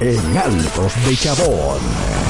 en Altos de Chabón.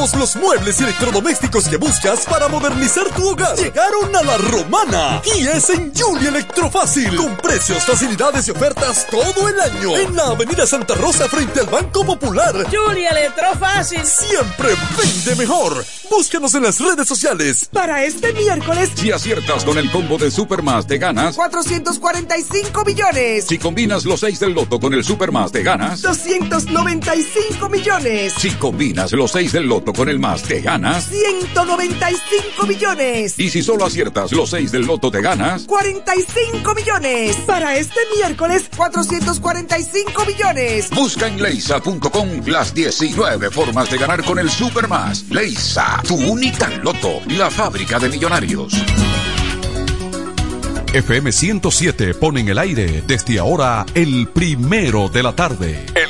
Todos los muebles y electrodomésticos que buscas para modernizar tu hogar llegaron a la romana y es en Julie Electrofácil con precios, facilidades y ofertas todo el año en la Avenida Santa Rosa frente al Banco Popular. Julie Electrofácil siempre vende mejor. Búscanos en las redes sociales. Para este miércoles, si aciertas con el combo de Supermas te ganas 445 millones. Si combinas los 6 del loto con el Supermas te ganas 295 millones. Si combinas los 6 del loto con el más te ganas 195 millones. Y si solo aciertas los 6 del loto te ganas 45 millones. Para este miércoles 445 millones. Busca en leisa.com las 19 formas de ganar con el Supermas. Leisa, tu única loto, la fábrica de millonarios. FM 107 pone en el aire desde ahora el primero de la tarde. El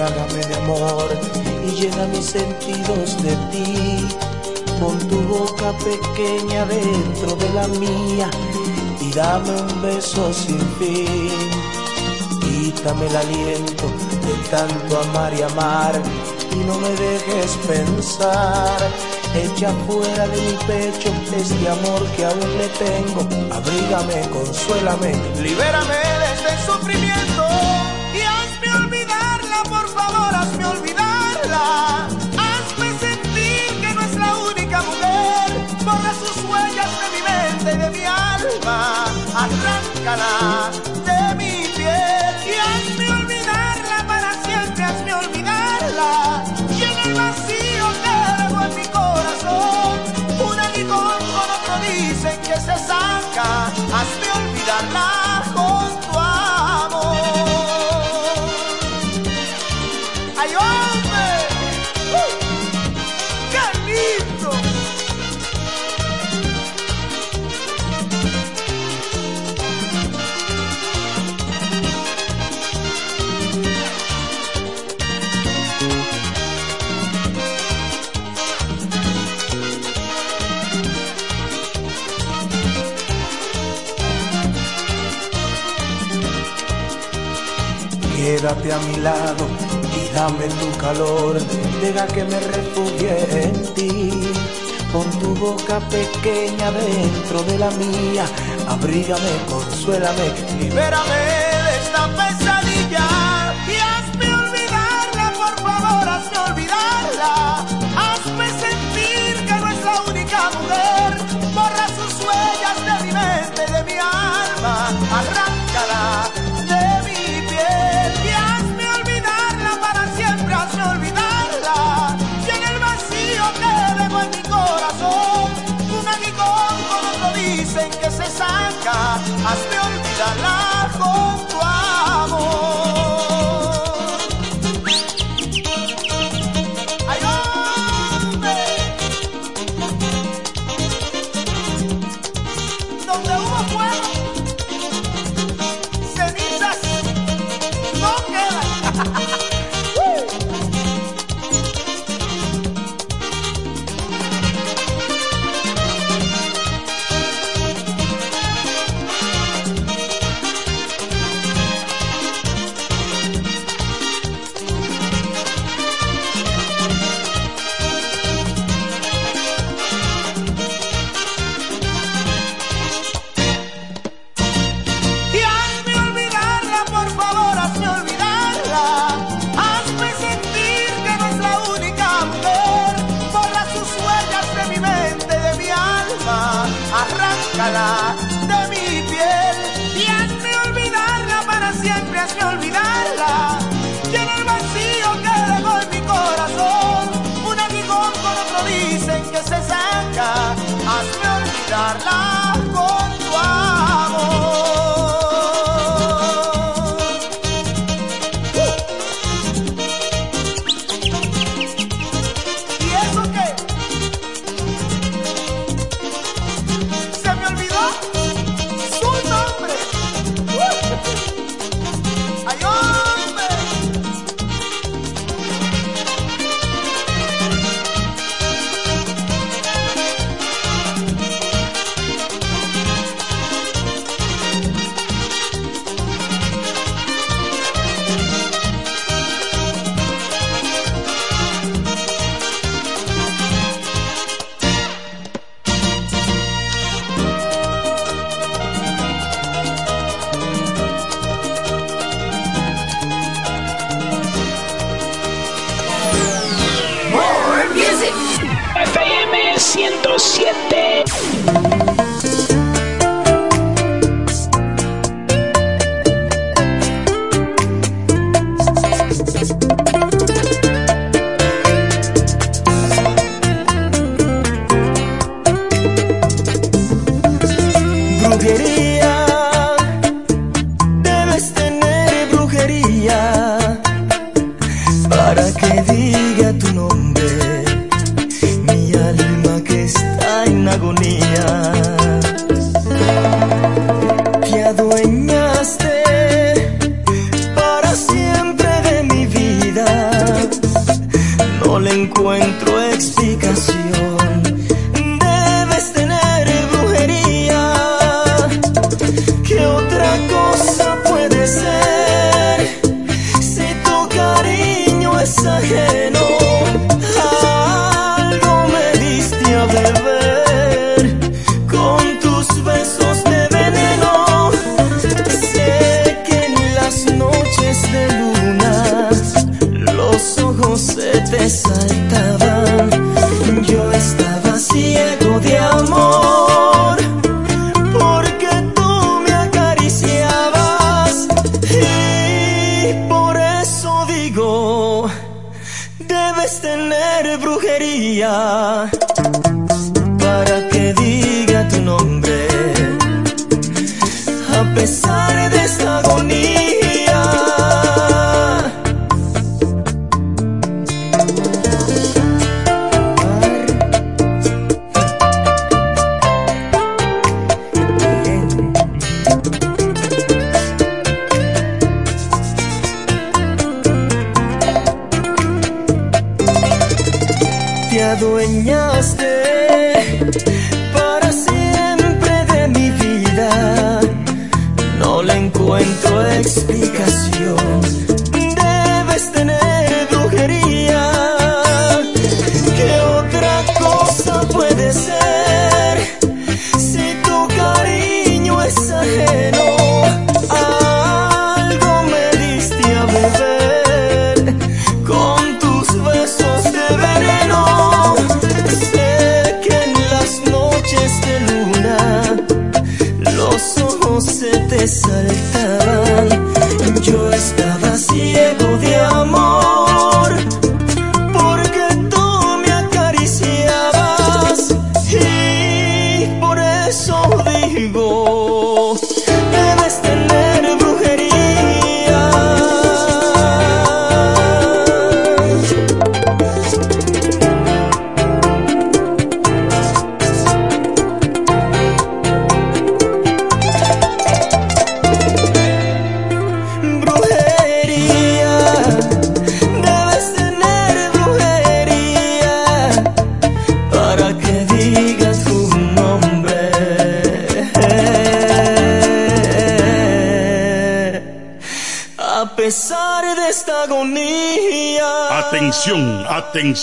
embriágame de amor y llena mis sentidos de ti. Pon tu boca pequeña dentro de la mía y dame un beso sin fin. Quítame el aliento de tanto amar y amar y no me dejes pensar. Echa fuera de mi pecho este amor que aún le tengo. Abrígame, consuélame, libérame de este sufrimiento. Alma. Arráncala de mi piel. Y hazme olvidarla para siempre, hazme olvidarla. Y en el vacío dejó en mi corazón. Un aguijón con otro dicen que se saca. Hazme olvidarla Quédate a mi lado y dame tu calor, deja que me refugie en ti. Con tu boca pequeña dentro de la mía, abrígame, consuélame, libérame de esta pesadilla. Olvidarla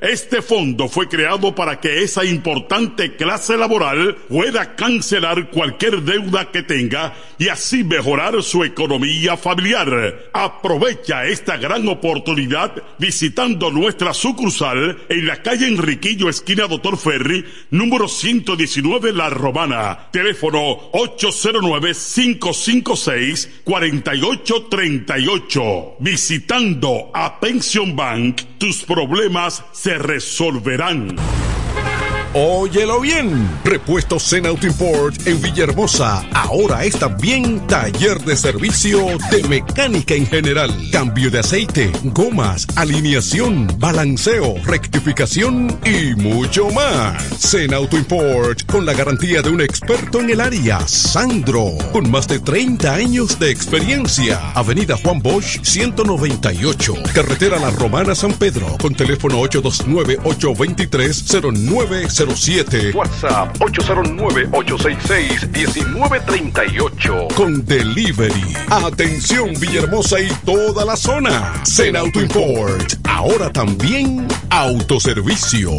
este fondo fue creado para que esa importante clase laboral pueda cancelar cualquier deuda que tenga y así mejorar su economía familiar. Aprovecha esta gran oportunidad visitando nuestra sucursal en la calle Enriquillo, esquina Doctor Ferry, número 119 La Romana. Teléfono 809 556 4838. Visitando a Pension Bank, tus problemas se resolverán. Óyelo bien. Repuestos Zen Auto Import en Villahermosa. Ahora es también taller de servicio de mecánica en general. Cambio de aceite, gomas, alineación, balanceo, rectificación y mucho más. Zen Auto Import con la garantía de un experto en el área, Sandro, con más de 30 años de experiencia. Avenida Juan Bosch 198. Carretera La Romana San Pedro con teléfono 829 823 09 07. WhatsApp 809-866-1938. Con delivery. Atención Villahermosa y toda la zona. Zen Auto Import. Ahora también autoservicio.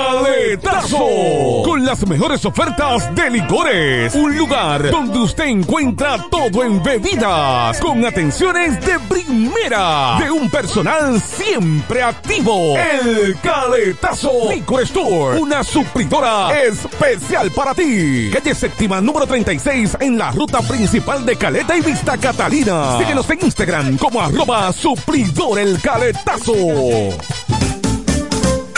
Con las mejores ofertas de licores. Un lugar donde usted encuentra todo en bebidas. Con atenciones de primera. De un personal siempre activo. El caletazo. Licor Store. Una suplidora especial para ti. Calle séptima número 36 en la ruta principal de Caleta y Vista Catalina. Síguenos en Instagram como arroba suplidor el caletazo.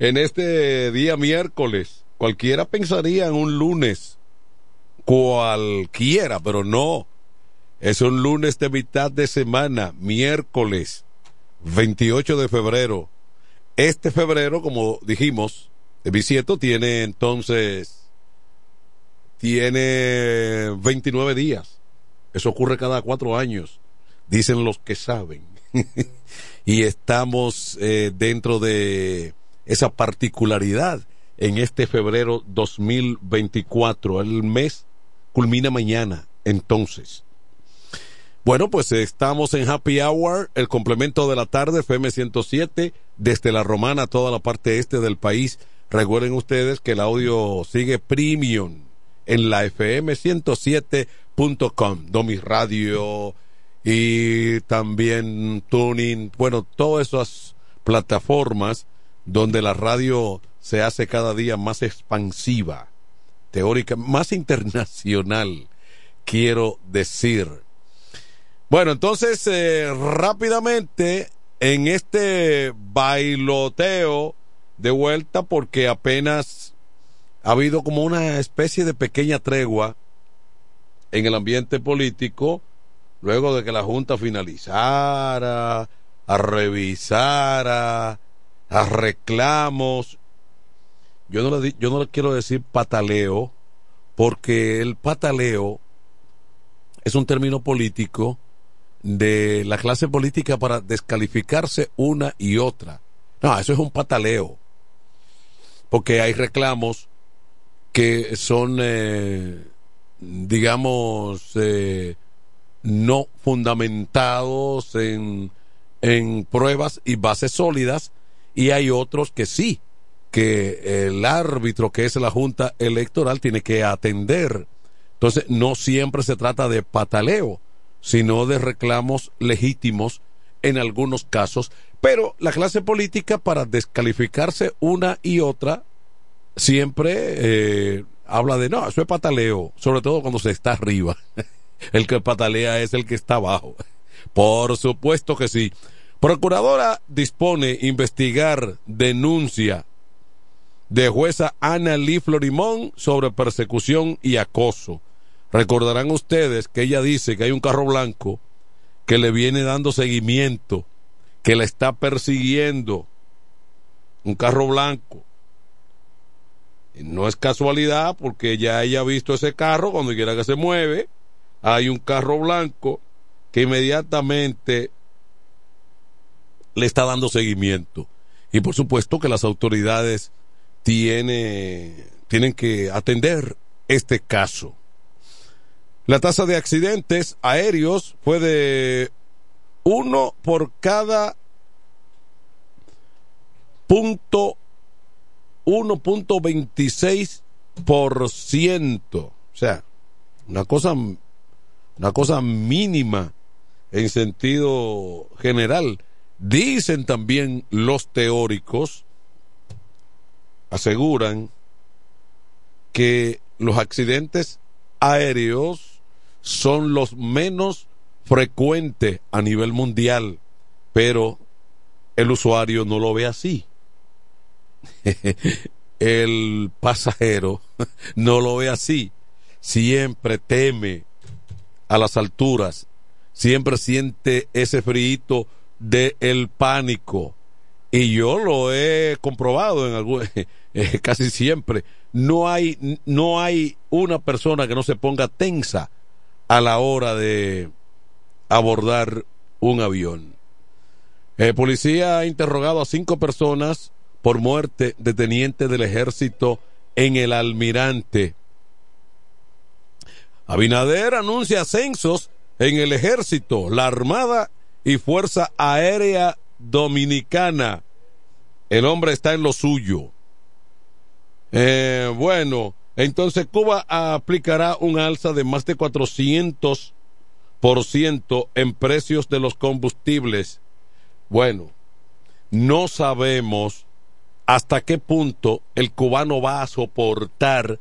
en este día miércoles. Cualquiera pensaría en un lunes. Cualquiera, pero no. Es un lunes de mitad de semana, miércoles 28 de febrero. Este febrero, como dijimos, el bisieto tiene entonces, tiene 29 días. Eso ocurre cada cuatro años, dicen los que saben. y estamos eh, dentro de esa particularidad en este febrero 2024. El mes culmina mañana, entonces. Bueno, pues estamos en Happy Hour, el complemento de la tarde, FM 107, desde la Romana, toda la parte este del país. Recuerden ustedes que el audio sigue premium en la FM 107.com, Domi Radio y también Tuning, bueno, todas esas plataformas donde la radio se hace cada día más expansiva, teórica, más internacional, quiero decir. Bueno, entonces, eh, rápidamente, en este bailoteo de vuelta porque apenas ha habido como una especie de pequeña tregua en el ambiente político luego de que la Junta finalizara, revisara, a reclamos. Yo no le, yo no le quiero decir pataleo, porque el pataleo es un término político de la clase política para descalificarse una y otra. No, eso es un pataleo. Porque hay reclamos que son, eh, digamos, eh, no fundamentados en, en pruebas y bases sólidas, y hay otros que sí, que el árbitro, que es la Junta Electoral, tiene que atender. Entonces, no siempre se trata de pataleo, sino de reclamos legítimos en algunos casos, pero la clase política para descalificarse una y otra siempre eh, habla de no, eso es pataleo, sobre todo cuando se está arriba. el que patalea es el que está abajo. Por supuesto que sí. Procuradora dispone investigar denuncia de jueza Ana Lee Florimón sobre persecución y acoso. Recordarán ustedes que ella dice que hay un carro blanco que le viene dando seguimiento, que la está persiguiendo. Un carro blanco. No es casualidad porque ya ella ha visto ese carro cuando quiera que se mueve. Hay un carro blanco que inmediatamente le está dando seguimiento. Y por supuesto que las autoridades tiene, tienen que atender este caso. La tasa de accidentes aéreos fue de uno por cada punto 1.26 por ciento. O sea, una cosa, una cosa mínima en sentido general. Dicen también los teóricos, aseguran que los accidentes aéreos son los menos frecuentes a nivel mundial, pero el usuario no lo ve así. el pasajero no lo ve así. Siempre teme a las alturas, siempre siente ese frío del el pánico. Y yo lo he comprobado en algún, eh, casi siempre. No hay, no hay una persona que no se ponga tensa a la hora de abordar un avión. El policía ha interrogado a cinco personas por muerte de teniente del ejército en el almirante. Abinader anuncia ascensos en el ejército, la armada y fuerza aérea dominicana. El hombre está en lo suyo. Eh, bueno, entonces Cuba aplicará un alza de más de 400% en precios de los combustibles. Bueno, no sabemos hasta qué punto el cubano va a soportar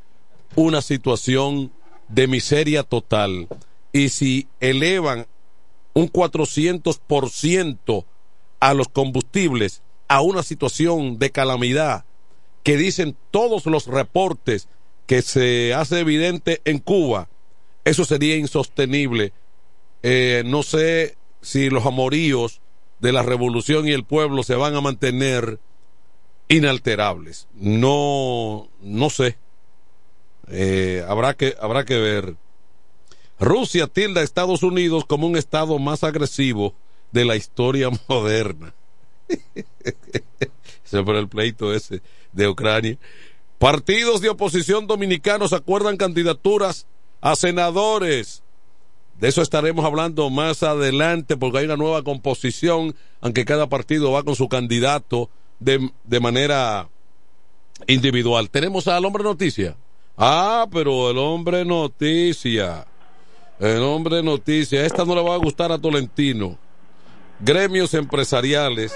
una situación de miseria total y si elevan un 400% a los combustibles a una situación de calamidad que dicen todos los reportes que se hace evidente en Cuba, eso sería insostenible. Eh, no sé si los amoríos de la revolución y el pueblo se van a mantener inalterables. No, no sé. Eh, habrá que, habrá que ver. Rusia tilda a Estados Unidos como un estado más agresivo de la historia moderna. Sobre el pleito ese de Ucrania. Partidos de oposición dominicanos acuerdan candidaturas a senadores. De eso estaremos hablando más adelante porque hay una nueva composición, aunque cada partido va con su candidato de, de manera individual. Tenemos al hombre noticia. Ah, pero el hombre noticia. El hombre noticia. Esta no le va a gustar a Tolentino. Gremios empresariales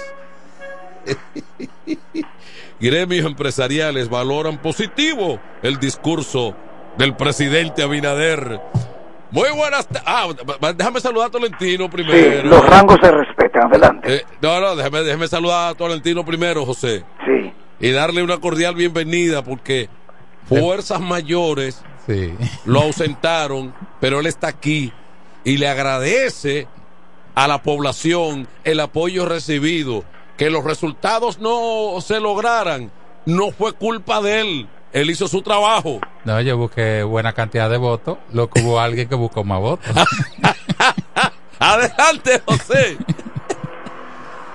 gremios empresariales valoran positivo el discurso del presidente Abinader. Muy buenas Ah, déjame saludar a Tolentino primero. Sí, los rangos se respetan. Adelante. Eh, no, no, déjeme, déjeme saludar a Tolentino primero, José. Sí. Y darle una cordial bienvenida porque fuerzas mayores Sí. lo ausentaron, pero él está aquí y le agradece a la población el apoyo recibido. Que los resultados no se lograran, no fue culpa de él. Él hizo su trabajo. No, yo busqué buena cantidad de votos. Lo que hubo alguien que buscó más votos. Adelante, José.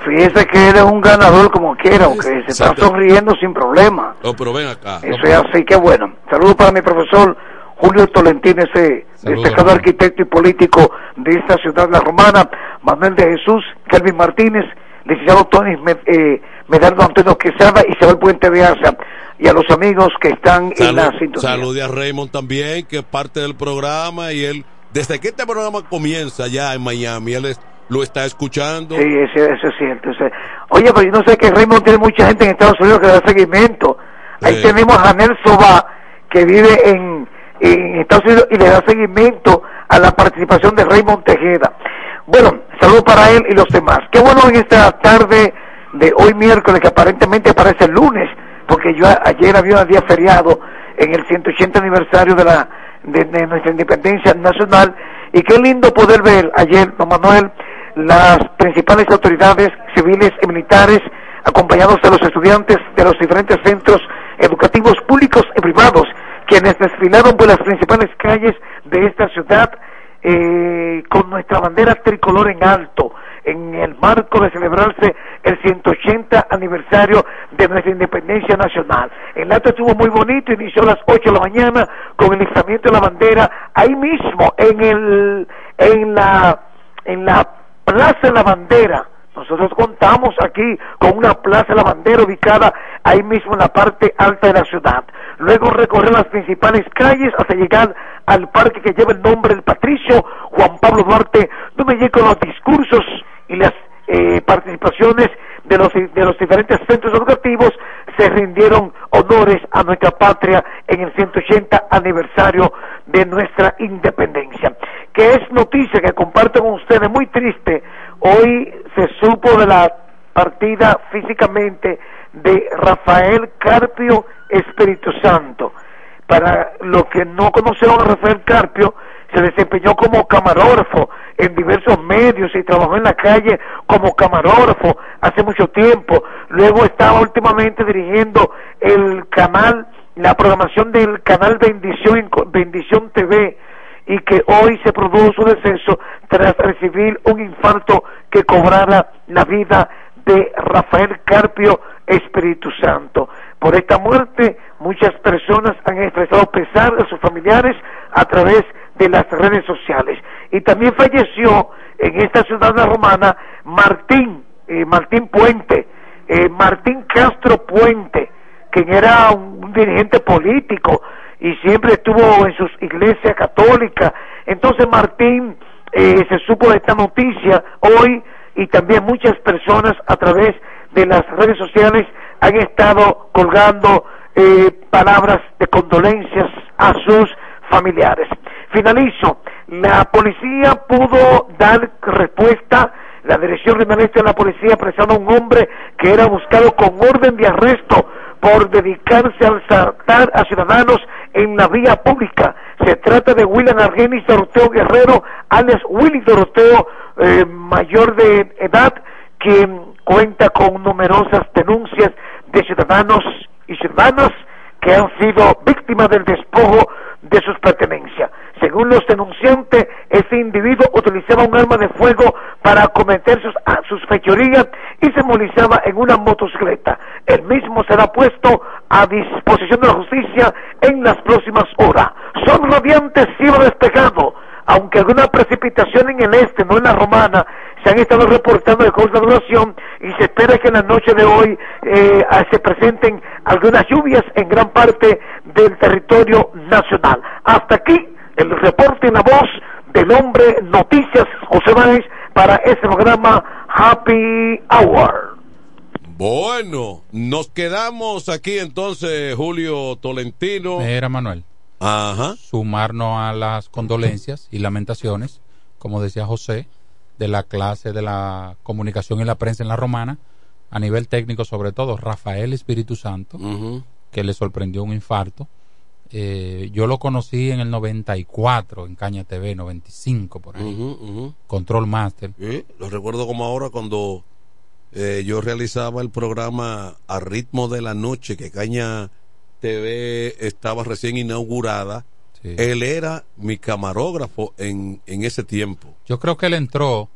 Fíjese que él es un ganador como quiera, aunque se está sonriendo sin problema. No, pero ven acá. Eso es así, que bueno. Saludos para mi profesor Julio Tolentino, ese Saludos, destacado hermano. arquitecto y político de esta ciudad, La Romana, Manuel de Jesús, Kelvin Martínez, licenciado Tony eh, Medardo Antonio Quesada, Isabel Puente de Asa, y a los amigos que están en la sintonía. salude a Raymond también, que es parte del programa y él, desde que este programa comienza ya en Miami, él es- lo está escuchando. Sí, eso es cierto. Oye, pero yo no sé que Raymond tiene mucha gente en Estados Unidos que le da seguimiento. Ahí Sí. tenemos a Janel Soba, que vive en, en Estados Unidos y le da seguimiento a la participación de Raymond Tejeda. Bueno, saludo para él y los demás. Qué bueno en esta tarde de hoy miércoles, que aparentemente parece el lunes, porque yo ayer había un día feriado en el 180 aniversario de la de, de nuestra independencia nacional y qué lindo poder ver ayer, don Manuel, las principales autoridades civiles y militares acompañados de los estudiantes de los diferentes centros educativos públicos y privados quienes desfilaron por las principales calles de esta ciudad eh, con nuestra bandera tricolor en alto, en el marco de celebrarse el 180 aniversario de nuestra independencia nacional. El acto estuvo muy bonito, inició a las 8 de la mañana con el izamiento de la bandera ahí mismo, en, el, en, la, en la Plaza de la Bandera. Nosotros contamos aquí con una plaza de la bandera ubicada ahí mismo en la parte alta de la ciudad. Luego recorrer las principales calles hasta llegar al parque que lleva el nombre del patricio Juan Pablo Duarte, donde llegan los discursos y las eh, participaciones de los, de los diferentes centros educativos se rindieron honores a nuestra patria en el 180 aniversario de nuestra independencia. Que es noticia que comparto con ustedes, muy triste, hoy se supo de la partida físicamente de Rafael Carpio Espíritu Santo. Para los que no conocieron a Rafael Carpio, se desempeñó como camarógrafo en diversos medios y trabajó en la calle como camarógrafo hace mucho tiempo. Luego estaba últimamente dirigiendo el canal, la programación del canal Bendición, Bendición TV y que hoy se produjo su deceso tras recibir un infarto que cobrara la vida de Rafael Carpio Espíritu Santo. Por esta muerte, muchas personas han expresado pesar de sus familiares a través de las redes sociales. Y también falleció en esta ciudad romana Martín, eh, Martín Puente, eh, Martín Castro Puente, quien era un, un dirigente político y siempre estuvo en sus iglesias católicas. Entonces Martín eh, se supo de esta noticia hoy y también muchas personas a través de las redes sociales han estado colgando eh, palabras de condolencias a sus familiares. Finalizo, la policía pudo dar respuesta, la Dirección Regional de la Policía apresando a un hombre que era buscado con orden de arresto por dedicarse al saltar a ciudadanos en la vía pública. Se trata de William Argenis Doroteo Guerrero, alias Willy Doroteo, eh, mayor de edad, quien cuenta con numerosas denuncias de ciudadanos y ciudadanas que han sido víctimas del despojo de sus pertenencias. Según los denunciantes, este individuo utilizaba un arma de fuego para cometer sus, sus fechorías y se movilizaba en una motocicleta. El mismo será puesto a disposición de la justicia en las próximas horas. Son radiantes cielo despejado, aunque alguna precipitación en el este, no en la romana, se han estado reportando de corta duración y se espera que en la noche de hoy eh, se presenten algunas lluvias en gran parte del territorio nacional. Hasta aquí el reporte en la voz del hombre Noticias José Báez para este programa Happy Hour. Bueno, nos quedamos aquí entonces, Julio Tolentino. Mira, Manuel. sumarnos a las condolencias y lamentaciones, como decía José, de la clase de la comunicación y la prensa en la romana, a nivel técnico sobre todo, Rafael Espíritu Santo, que le sorprendió un infarto. Eh, yo lo conocí en el 94 en Caña TV, 95 por ahí. Control Master. lo recuerdo como ahora cuando eh, yo realizaba el programa A Ritmo de la Noche, que Caña TV estaba recién inaugurada. Él era mi camarógrafo en, en ese tiempo. Yo creo que él entró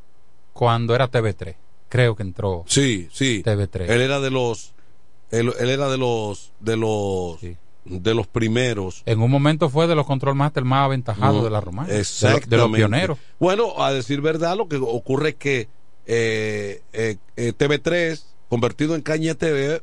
cuando era TV3. Creo que entró. Sí, sí. TV3. Él era de los. Él, era de los. De los. De los primeros. En un momento fue de los control master más aventajados de la romana. Exactamente. De, los pioneros. Bueno, a decir verdad, lo que ocurre es que eh, eh, eh TV3, convertido en Caña TV,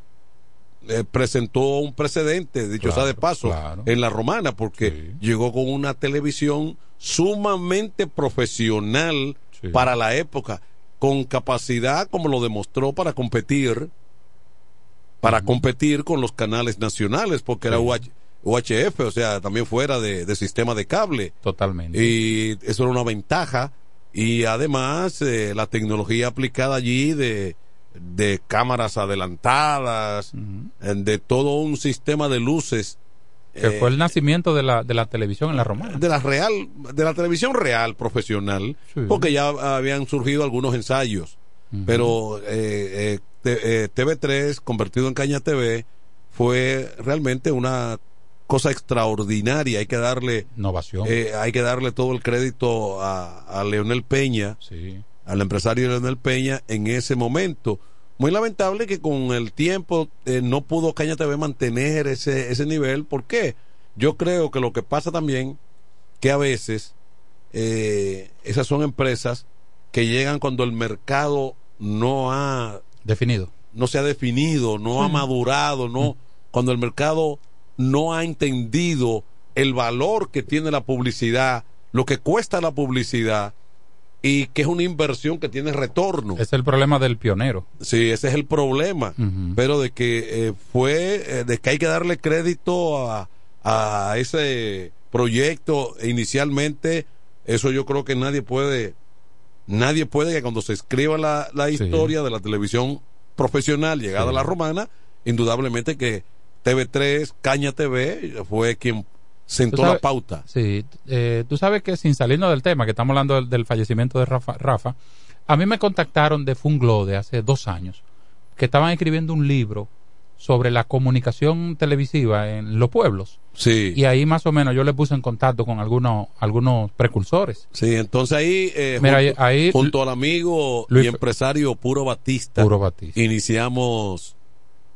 eh, presentó un precedente, dicho sea de paso, en la romana, porque llegó con una televisión sumamente profesional para la época, con capacidad, como lo demostró, para competir, para competir con los canales nacionales, porque era UHF, o sea, también fuera de, sistema de cable. Totalmente. Y eso era una ventaja. Y además, eh, la tecnología aplicada allí de de cámaras adelantadas, de todo un sistema de luces. Que fue el eh, nacimiento de la, de la televisión en la romana. De la real, de la televisión real profesional, porque ya habían surgido algunos ensayos. Pero eh, eh, TV3, convertido en Caña TV, fue realmente una cosa extraordinaria. Hay que darle. Innovación. hay que darle todo el crédito a, a Leonel Peña. Sí al empresario Leonel Peña en ese momento. Muy lamentable que con el tiempo eh, no pudo Caña TV mantener ese, ese nivel. ¿Por qué? Yo creo que lo que pasa también, que a veces eh, esas son empresas que llegan cuando el mercado no ha definido, no se ha definido, no ha madurado, no, cuando el mercado no ha entendido el valor que tiene la publicidad, lo que cuesta la publicidad y que es una inversión que tiene retorno. Es el problema del pionero. Sí, ese es el problema, pero de que eh, fue, eh, de que hay que darle crédito a, a ese proyecto inicialmente, eso yo creo que nadie puede, nadie puede que cuando se escriba la, la historia de la televisión profesional llegada a la romana, indudablemente que TV3, Caña TV, fue quien sentó la pauta. Sí, eh, tú sabes que sin salirnos del tema, que estamos hablando del, fallecimiento de Rafa, Rafa, a mí me contactaron de Funglode hace dos años, que estaban escribiendo un libro sobre la comunicación televisiva en los pueblos. Sí. Y ahí más o menos yo le puse en contacto con algunos algunos precursores. Sí, entonces ahí, eh, junto, ahí, junto, al amigo y empresario Puro Batista, Puro Batista. iniciamos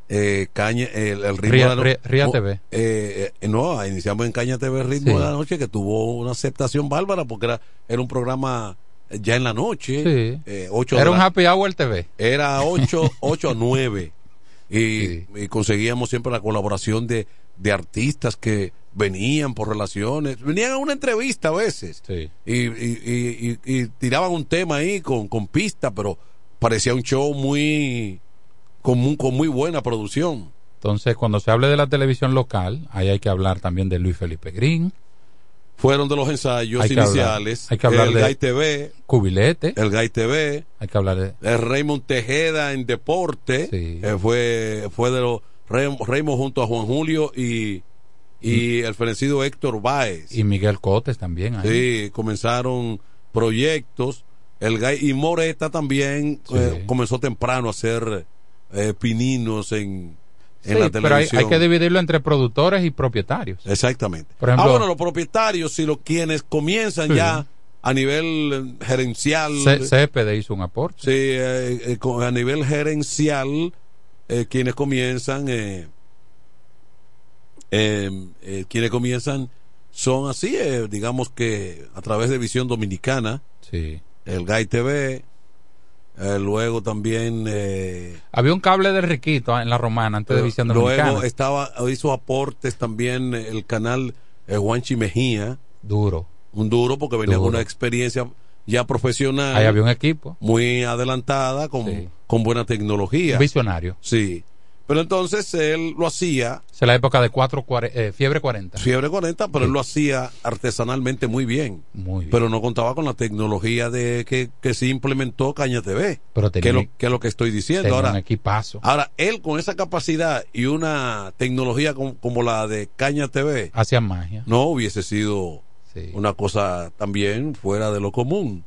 eh, Caña, el, ritmo de la TV. Eh, eh, no, iniciamos en Caña TV Ritmo de la Noche, que tuvo una aceptación bárbara porque era, era un programa ya en la noche. Sí. Eh, era un Happy Hour TV. Era 8, 8 a 9. Y, conseguíamos siempre la colaboración de, de artistas que venían por relaciones, venían a una entrevista a veces sí. y, y, y, tiraban un tema ahí con, con pista, pero parecía un show muy con, con muy buena producción. Entonces, cuando se hable de la televisión local, ahí hay que hablar también de Luis Felipe Green. Fueron de los ensayos iniciales. hay que hablar el de Gay TV. Cubilete. El Gay TV. Hay que hablar de. El Raymond Tejeda en deporte. Sí. Eh, fue, fue de los. Raymond junto a Juan Julio y, y mm. el fenecido Héctor Báez. Y Miguel Cotes también. Ahí. Sí, comenzaron proyectos. El Gay, y Moreta también eh, comenzó temprano a hacer eh, pininos en, en la televisión. Pero hay, que dividirlo entre productores y propietarios. Exactamente. Por ejemplo, ah, bueno, los propietarios, si los quienes comienzan ya a nivel gerencial. CPD hizo un aporte. Sí, eh, eh, a nivel gerencial, quienes comienzan, quienes comienzan son así, digamos que a través de Visión Dominicana, sí. el GAI TV, eh, luego también eh, había un cable de Riquito en la Romana antes de Visión Dominicana. Luego estaba hizo aportes también el canal eh, Juanchi Mejía. Duro. Un duro porque venía con una experiencia ya profesional. Ahí había un equipo muy adelantada con, con buena tecnología. visionario. Sí. Pero entonces él lo hacía. Es la época de cuatro, eh, fiebre 40. Fiebre 40, pero sí. él lo hacía artesanalmente muy bien. Muy bien. Pero no contaba con la tecnología de que, que sí implementó Caña TV. Pero tenía, que, es lo, que es lo que estoy diciendo. Ahora, un equipazo. ahora, él con esa capacidad y una tecnología como, como la de Caña TV. Hacía magia. No hubiese sido sí. una cosa también fuera de lo común.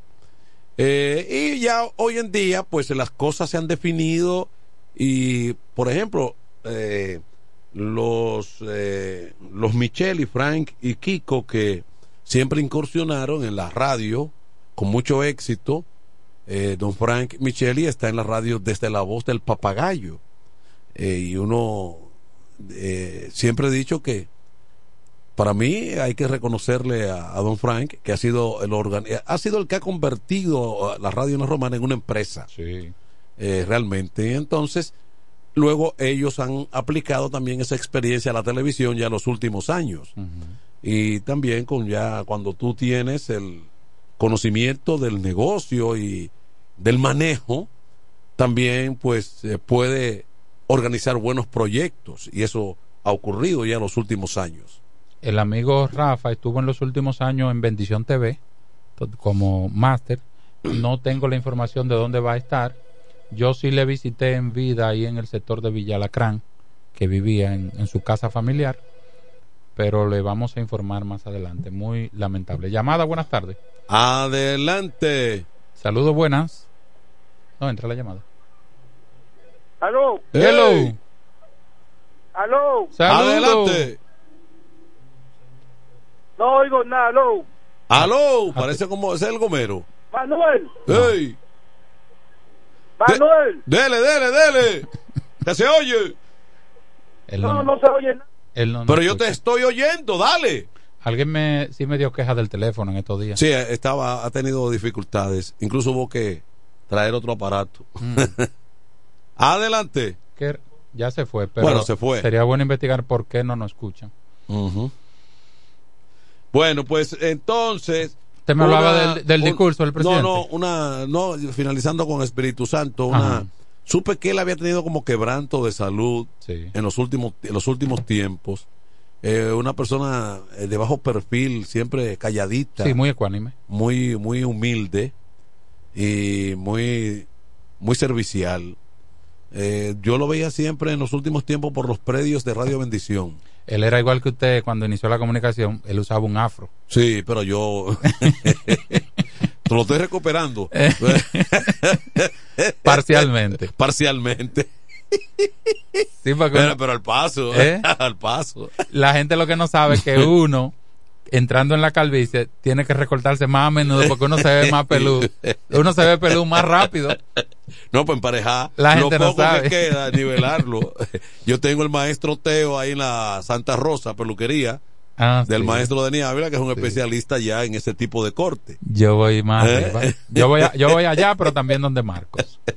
Eh, y ya hoy en día, pues las cosas se han definido y, por ejemplo, eh, los, eh, los Michelle y Frank y Kiko que siempre incursionaron en la radio con mucho éxito. Eh, don Frank Micheli está en la radio desde la voz del papagayo. y uno siempre he dicho que para mí hay que reconocerle a, don Frank que ha sido el organ ha sido el que ha convertido la radio en romana en una empresa. Sí. Eh, realmente. Entonces, luego ellos han aplicado también esa experiencia a la televisión ya en los últimos años. Uh -huh. Y también con ya cuando tú tienes el conocimiento del negocio y del manejo, también pues se puede organizar buenos proyectos y eso ha ocurrido ya en los últimos años. El amigo Rafa estuvo en los últimos años en Bendición TV como máster. No tengo la información de dónde va a estar, yo sí le visité en vida ahí en el sector de Villalacrán, que vivía en, en, su casa familiar, pero le vamos a informar más adelante. Muy lamentable. Llamada, buenas tardes. Adelante. Saludos, buenas. No, entra la llamada. Aló. Hello. Aló. Saludos. Adelante. No oigo nada, aló. Aló, parece como es el gomero. Manuel. Hey. Manuel. De, dele, dele, dele. que se oye. No, no, no, se oye nada. Él no, no Pero yo escucha. te estoy oyendo, dale. Alguien me, sí me dio queja del teléfono en estos días. Sí, estaba, ha tenido dificultades. Incluso hubo que traer otro aparato. Mm. Adelante. Que ya se fue, pero Bueno, se fue. sería bueno investigar por qué no nos escuchan. Ujú. Bueno, pues entonces. Usted me hablaba del, discurso del presidente. No, no, una, no, finalizando con Espíritu Santo, una, Ajá. supe que él había tenido como quebranto de salud Sí. en los últimos, en los últimos tiempos. Eh, una persona eh, de bajo perfil, siempre calladita, Sí, muy ecuánime. muy, muy humilde y muy, muy servicial. Eh, yo lo veía siempre en los últimos tiempos por los predios de Radio Bendición. Él era igual que usted cuando inició la comunicación, él usaba un afro. Sí, pero yo te lo estoy recuperando. Parcialmente. Parcialmente. Sí, porque Pero, pero al paso, ¿Eh? al paso. la gente lo que no sabe es que uno, entrando en la calvicie, tiene que recortarse más a menudo porque uno se ve más peludo. Uno se ve peludo más rápido. No, pues emparejar. La lo gente no poco sabe. que queda, nivelarlo. Yo tengo el maestro Teo ahí en la Santa Rosa, peluquería, Ah, del sí. maestro Denis Ávila, que es un especialista ya en ese tipo de corte. Yo voy más ¿Eh? Yo voy, a- yo voy allá, pero también donde Marcos.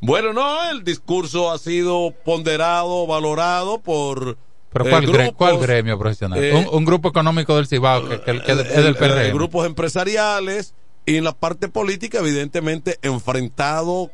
Bueno, no, el discurso ha sido ponderado, valorado por. Pero eh, ¿cuál, grupos, cuál gremio profesional? eh, un, un grupo económico del Cibao que, que- que es del el- PRM. grupos empresariales y en la parte política, evidentemente, enfrentado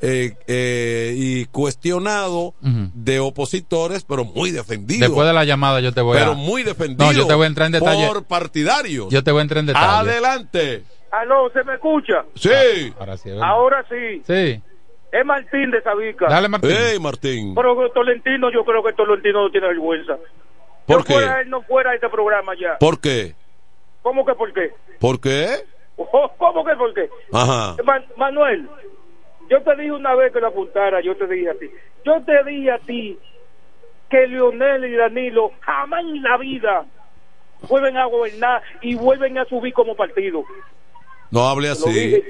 eh, eh, y cuestionado de opositores, pero muy defendido. Después de la llamada yo te voy pero a... muy defendido. No, yo te voy a entrar en detalle. Por partidarios. Yo te voy a entrar en detalle. Adelante. Aló, ¿se me escucha? Sí. Ahora sí, es verdad. Ahora sí. Sí. Es Martín de Sabica. Dale, Martín. Hey, Martín. Pero que Tolentino, yo creo que Tolentino no tiene vergüenza. ¿Por Yo qué? fuera él, no fuera este programa ya. ¿Por qué? ¿Cómo que por qué? ¿Por qué? Oh, ¿Cómo que por qué? Ajá. Man- Manuel, yo te dije una vez que lo apuntara, yo te dije a ti. Yo te dije a ti que Leonel y Danilo jamás en la vida vuelven a gobernar y vuelven a subir como partido. No hable Te lo así. dije.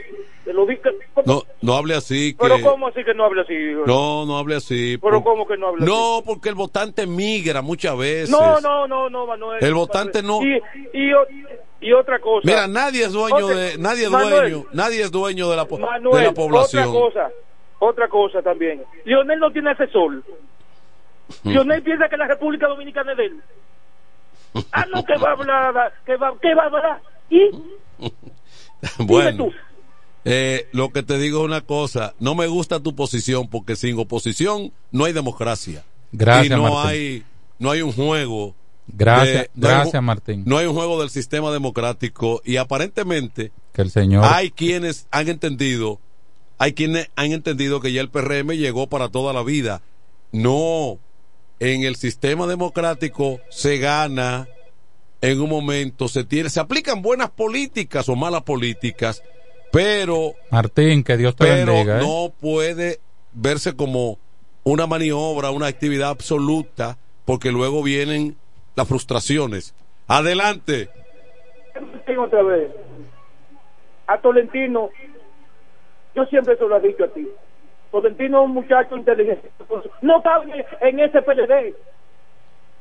Te lo dije. No, no hable así. Que... Pero ¿cómo así que no habla así? No, no hable así. Pero por- ¿cómo que no habla así? No, porque el votante migra muchas veces. No, no, no, no, Manuel. El votante no- Y, y, y otra cosa. Mira, nadie es dueño Otra- de, nadie es Manuel, dueño, nadie es dueño de la, Manuel, de la población. Otra cosa, otra cosa también. Lionel no tiene asesor. Lionel piensa que la República Dominicana es de él. Ah, no, que va a hablar, que va, que va a hablar. ¿Y? bueno, Dime tú. Eh, lo que te digo es una cosa, no me gusta tu posición porque sin oposición no hay democracia. Gracias, y no Martín. hay no hay un juego. Gracias, de- no hay gracias, Martín. No hay un juego del sistema democrático y aparentemente Que el señor. hay quienes han entendido, hay quienes han entendido que ya el PRM llegó para toda la vida. No, en el sistema democrático se gana en un momento, se tiene, se aplican buenas políticas o malas políticas, pero Martín, que Dios te pero bendiga. ¿eh? no puede verse como una maniobra, una actividad absoluta, porque luego vienen las frustraciones. Adelante. Martín otra vez. A Tolentino, yo siempre se lo he dicho a ti. Tolentino es un muchacho inteligente. No cabe en ese PLD.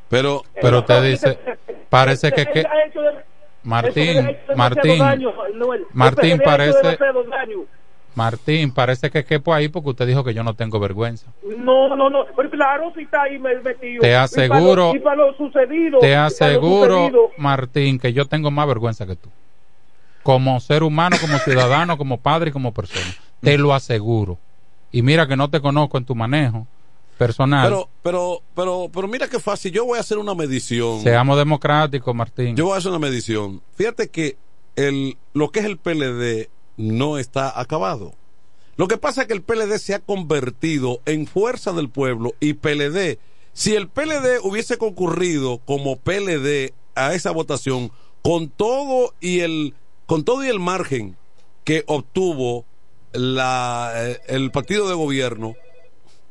Pero, Pero te dice, parece que, que Martín, Martín. Martín, parece-. Martín, parece que quepo ahí porque usted dijo que yo no tengo vergüenza. No, no, no. Pero claro, si está ahí me- metido. Te Y para aseguro- lo- Y para lo, sucedido. Te aseguro, sucedido, Martín, que yo tengo más vergüenza que tú. Como ser humano, como ciudadano, como padre y como persona. Te lo aseguro. Y mira que no te conozco en tu manejo personal. pero, pero, pero, pero mira qué fácil. Yo voy a hacer una medición. Seamos democráticos, Martín. Yo voy a hacer una medición. Fíjate que el, lo que es el PLD no está acabado. Lo que pasa es que el PLD se ha convertido en fuerza del pueblo y PLD, si el PLD hubiese concurrido como PLD a esa votación con todo y el con todo y el margen que obtuvo la, eh, el partido de gobierno,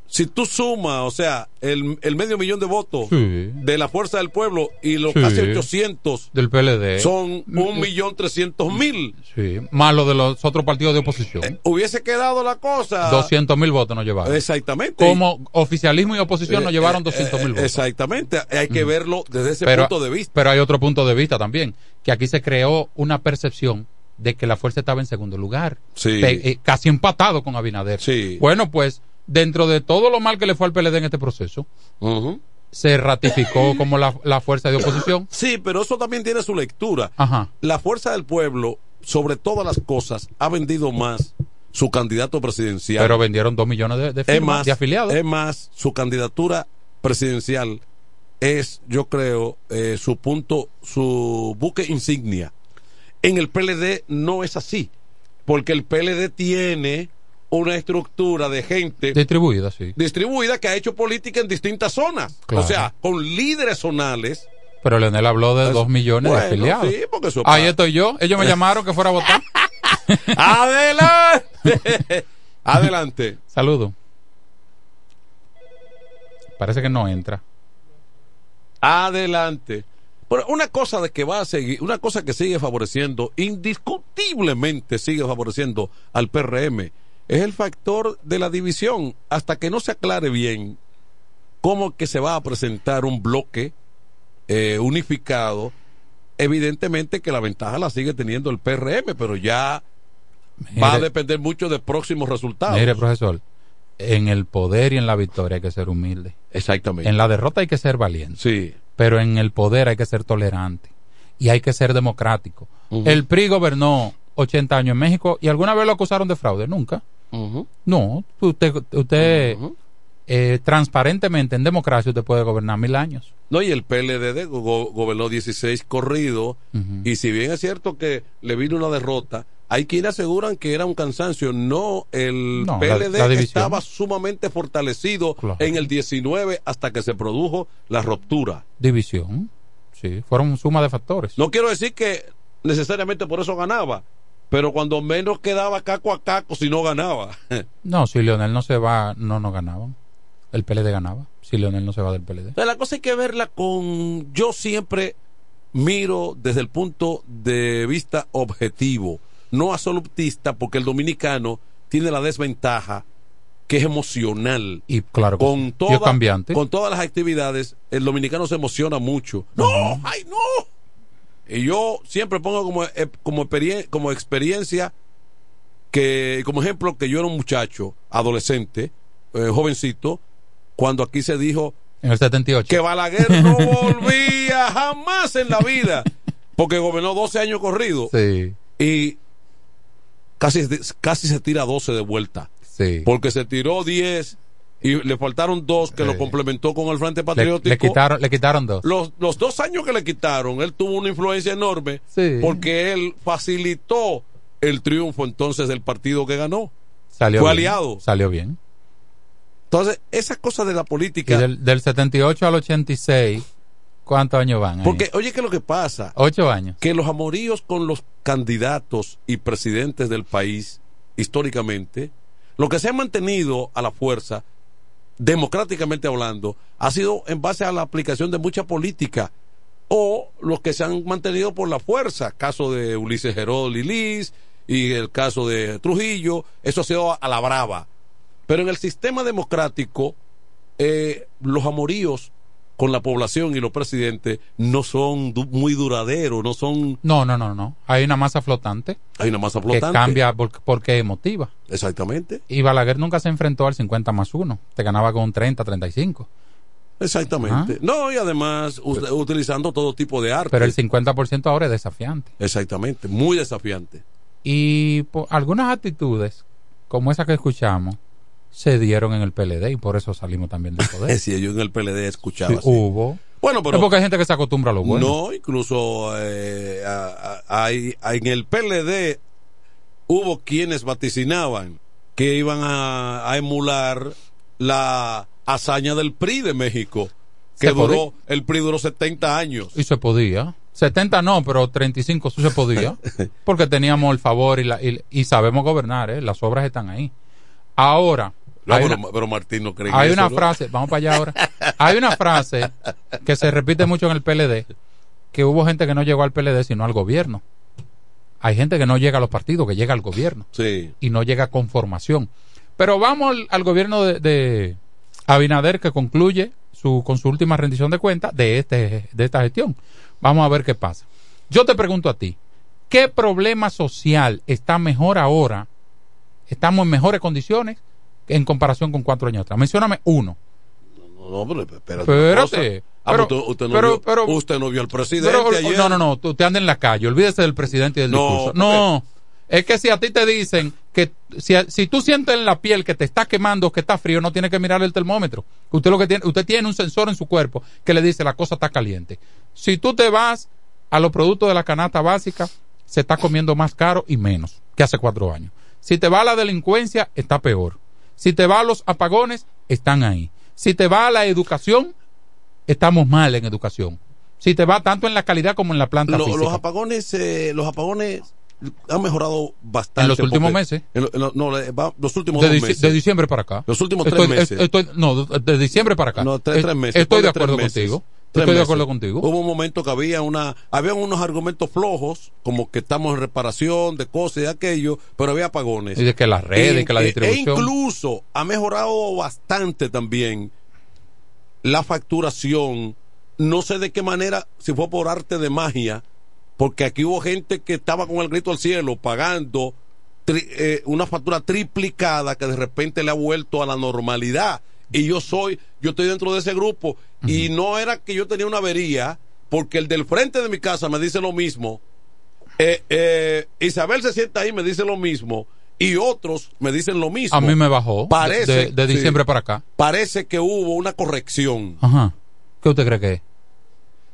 si tú sumas, o sea, el, el medio millón de votos Sí. de la fuerza del pueblo y los Sí. casi 800 Del PLD. son un millón trescientos mil. Sí. Más lo de los otros partidos de oposición. Hubiese quedado la cosa. 200 mil votos nos llevaron. Exactamente. Como oficialismo y oposición nos Eh, llevaron eh, 200 mil eh, votos. Exactamente. Hay que verlo desde ese pero, punto de vista. pero hay otro punto de vista también, que aquí se creó una percepción de que la fuerza estaba en segundo lugar, Sí. Eh, casi empatado con Abinader. Sí. Bueno, pues dentro de todo lo mal que le fue al PLD en este proceso, se ratificó como la, la fuerza de oposición. Sí, pero eso también tiene su lectura. Ajá. La fuerza del pueblo, sobre todas las cosas, ha vendido más su candidato presidencial. Pero vendieron dos millones de, de es firmas, más, de afiliados. es más, su candidatura presidencial es, yo creo, eh, su punto, su buque insignia. En el PLD no es así, porque el PLD tiene una estructura de gente Distribuida, sí. distribuida que ha hecho política en distintas zonas. Claro. O sea, con líderes zonales. Pero Leonel habló de dos millones bueno, de afiliados. sí, porque eso Ahí pa- estoy yo. Ellos me llamaron que fuera a votar. Adelante. Adelante. Saludo. Parece que no entra. Adelante. Pero una cosa de que va a seguir, una cosa que sigue favoreciendo, indiscutiblemente sigue favoreciendo al PRM, es el factor de la división. Hasta que no se aclare bien cómo que se va a presentar un bloque eh, unificado, evidentemente que la ventaja la sigue teniendo el PRM, pero ya va a depender mucho de próximos resultados. Mire, profesor, en el poder y en la victoria hay que ser humilde. Exactamente. En la derrota hay que ser valiente. Sí. Pero en el poder hay que ser tolerante. Y hay que ser democrático. El PRI gobernó 80 años en México y alguna vez lo acusaron de fraude. Nunca. No. Usted, usted eh, transparentemente en democracia usted puede gobernar mil años. No, y el PLD go- gobernó 16 corridos. Y si bien es cierto que le vino una derrota, hay quienes aseguran que era un cansancio. No, el No, PLD la estaba sumamente fortalecido Claro. en el 19 hasta que se produjo la ruptura. División. Sí, fueron suma de factores. No quiero decir que necesariamente por eso ganaba, pero cuando menos quedaba caco a caco si no ganaba. No, si Leonel no se va, no nos ganaban. El PLD ganaba. Si Leonel no se va del PLD. La cosa hay que verla con. Yo siempre miro desde el punto de vista objetivo, no absolutista, porque el dominicano tiene la desventaja que es emocional. Y claro, con, sí. Y es toda- cambiante. con todas las actividades, el dominicano se emociona mucho. ¡No! ¡Ay, no! Y yo siempre pongo como, eh, como, experien- como experiencia que, como ejemplo, que yo era un muchacho, adolescente, eh, jovencito, cuando aquí se dijo En el 78. que Balaguer no volvía jamás en la vida, porque gobernó 12 años corridos. Sí. Y casi, casi se tira 12 de vuelta. Sí. Porque se tiró 10 y le faltaron dos que lo complementó con el Frente Patriótico. le quitaron, le quitaron dos. Los, los dos años que le quitaron, él tuvo una influencia enorme Sí. porque él facilitó el triunfo entonces del partido que ganó. Salió Fue bien. aliado. Salió bien. Entonces, esas cosas de la Y política. del, del 78 al 86, ¿cuántos años van? ahí? Porque, oye, ¿qué es lo que pasa? Ocho años. Que los amoríos con los candidatos y presidentes del país, históricamente, lo que se ha mantenido a la fuerza, democráticamente hablando, ha sido en base a la aplicación de mucha política o los que se han mantenido por la fuerza, caso de Ulises Geró Lilis y el caso de Trujillo, eso ha sido a la brava. Pero en el sistema democrático, eh, los amoríos con la población y los presidentes no son du- muy duraderos, no son... No, no, no, no. Hay una masa flotante Hay una masa que flotante. cambia porque, porque emotiva. Exactamente. Y Balaguer nunca se enfrentó al 50 más 1. Te ganaba con un 30, 35. Exactamente. No, y además utilizando todo tipo de arte. Pero el 50% ahora es desafiante. Exactamente, muy desafiante. Y po- algunas actitudes, como esa que escuchamos, se dieron en el PLD y por eso salimos también del poder. Decir, yo en el PLD escuchaba Sí, hubo. Bueno, pero... Es porque hay gente que se acostumbra a lo bueno. No, incluso eh, a- a- hay- a- en el PLD hubo quienes vaticinaban que iban a, emular la hazaña del PRI de México, que duró, podía. el PRI duró 70 años. Y se podía. 70 no, pero 35 sí se podía. Porque teníamos el favor y, la, y, y sabemos gobernar, ¿eh? Las obras están ahí. Ahora, No, pero, una, pero Martín no cree hay eso, una ¿no? frase, vamos para allá ahora. Hay una frase que se repite mucho en el PLD, que hubo gente que no llegó al PLD sino al gobierno. Hay gente que no llega a los partidos, que llega al gobierno. Sí. Y no llega con formación. Pero vamos al, al gobierno de, de Abinader que concluye su, con su última rendición de cuentas de, este, de esta gestión. Vamos a ver qué pasa. Yo te pregunto a ti, ¿qué problema social está mejor ahora? ¿Estamos en mejores condiciones en comparación con cuatro años atrás? Mencióname uno. No, pero espérate. Espérate. Ah, Pero- usted, no pero- vio, pero- usted no vio al presidente ayer. no, no, no, usted anda en la calle, olvídese del presidente y del No, discurso. No, es que si a ti te dicen que si, si tú sientes en la piel que te está quemando, que está frío, no tiene que mirar el termómetro. Usted lo que tiene, usted tiene un sensor en su cuerpo que le dice la cosa está caliente. Si tú te vas a los productos de la canasta básica, se está comiendo más caro y menos que hace cuatro años. Si te va a la delincuencia, está peor. Si te va a los apagones, están ahí. Si te va a la educación, estamos mal en educación. Si te va tanto en la calidad como en la planta Lo- física. los apagones, eh, los apagones han mejorado bastante. En los últimos meses. en lo- no, va- los últimos de, dos meses. de diciembre para acá. Los últimos Estoy- tres meses. estoy- no, de diciembre para acá. No, tres, Es- tres meses. Estoy de acuerdo contigo. Estoy de acuerdo contigo. Hubo un momento que había una, había unos argumentos flojos, como que estamos en reparación de cosas y de aquello, pero había apagones. Y de que las redes, que la distribución. E incluso ha mejorado bastante también la facturación. No sé de qué manera, si fue por arte de magia, porque aquí hubo gente que estaba con el grito al cielo pagando tri- eh, una factura triplicada que de repente le ha vuelto a la normalidad. Y yo soy, yo estoy dentro de ese grupo. Y no era que yo tenía una avería, porque el del frente de mi casa me dice lo mismo. Eh, eh, Isabel se sienta ahí, me dice lo mismo. Y otros me dicen lo mismo. A mí me bajó. Parece, de, de sí. diciembre para acá. Parece que hubo una corrección. Ajá. ¿Qué usted cree que es?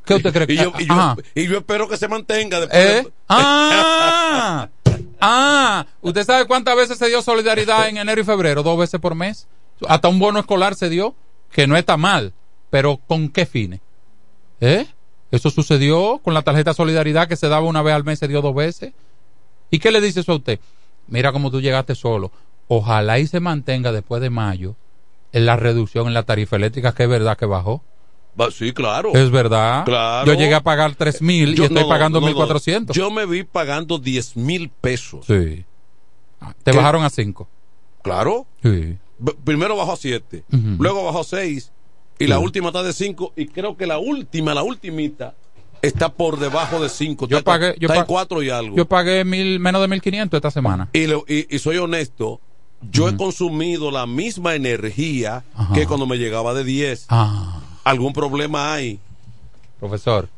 ¿Qué usted cree que Y yo, y yo- y espero que se mantenga después. ¿Eh? de- Ah, ah, ¿usted sabe cuántas veces se dio solidaridad en enero y febrero? Dos veces por mes. Hasta un bono escolar se dio, que no está mal, pero ¿con qué fines? ¿Eh? Eso sucedió con la tarjeta solidaridad que se daba una vez al mes, se dio dos veces. ¿Y qué le dice eso a usted? Mira cómo tú llegaste solo. Ojalá y se mantenga después de mayo en la reducción en la tarifa eléctrica, que es verdad que bajó. Sí, claro. Es verdad. Claro. Yo llegué a pagar tres mil y Yo- estoy no, no, pagando no, mil no. cuatrocientos. Yo me vi pagando 10 mil pesos. Sí. Te ¿Qué? bajaron a cinco. Claro. Sí. Primero bajó a 7, Ujú. luego bajó a 6 y la última está de 5 y creo que la última, la ultimita está por debajo de 5. Yo está, pagué- yo está en pa- 4 y algo. Yo pagué mil, menos de mil quinientos esta semana. y, le- y- y soy honesto, yo he consumido la misma energía Ajá. que cuando me llegaba de 10. Ah, ¿Algún problema hay? profesor,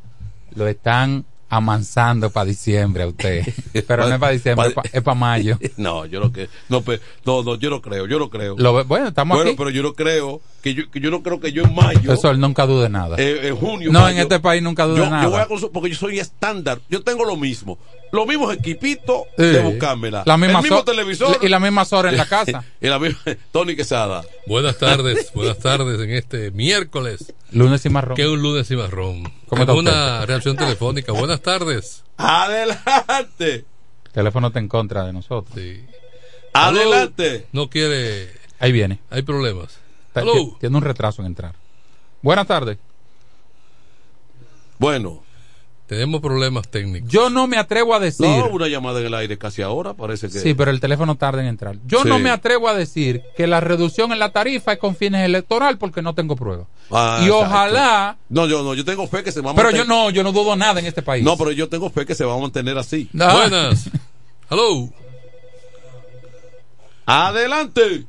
lo están amansando para diciembre a usted. Pero no es para diciembre, es para pa mayo. No, yo no que no, pe- no, no, yo no creo, yo no creo. Lo bueno, estamos bueno, aquí. pero yo no creo que yo, que yo no creo que yo en mayo, Eso él nunca dude nada. eh, en junio, no, mayo, en este país nunca dude yo, nada. yo voy a consum- porque yo soy estándar, yo tengo lo mismo, los mismos equipitos Sí. de buscármela, La misma el mismo so- televisor y la misma horas en la casa. y la misma Tony Quesada. Buenas tardes, buenas tardes en este miércoles. Lunes y marrón. Que es un lunes y marrón. ¿Cómo está Tengo una reacción telefónica. Buenas tardes. Adelante. El teléfono está en contra de nosotros. Adelante. No quiere. Ahí viene. Hay problemas. Está- Tiene un retraso en entrar. Buenas tardes. Bueno. Tenemos problemas técnicos. Yo no me atrevo a decir. No, una llamada en el aire casi ahora, parece que Sí, pero el teléfono tarda en entrar. Yo Sí. no me atrevo a decir que la reducción en la tarifa es con fines electoral porque no tengo pruebas. Ah, y exacto. ojalá. No, yo no, yo tengo fe que se va a Pero mantener- yo no, yo no dudo nada en este país. No, pero yo tengo fe que se va a mantener así. No. Buenas. Hello. Adelante.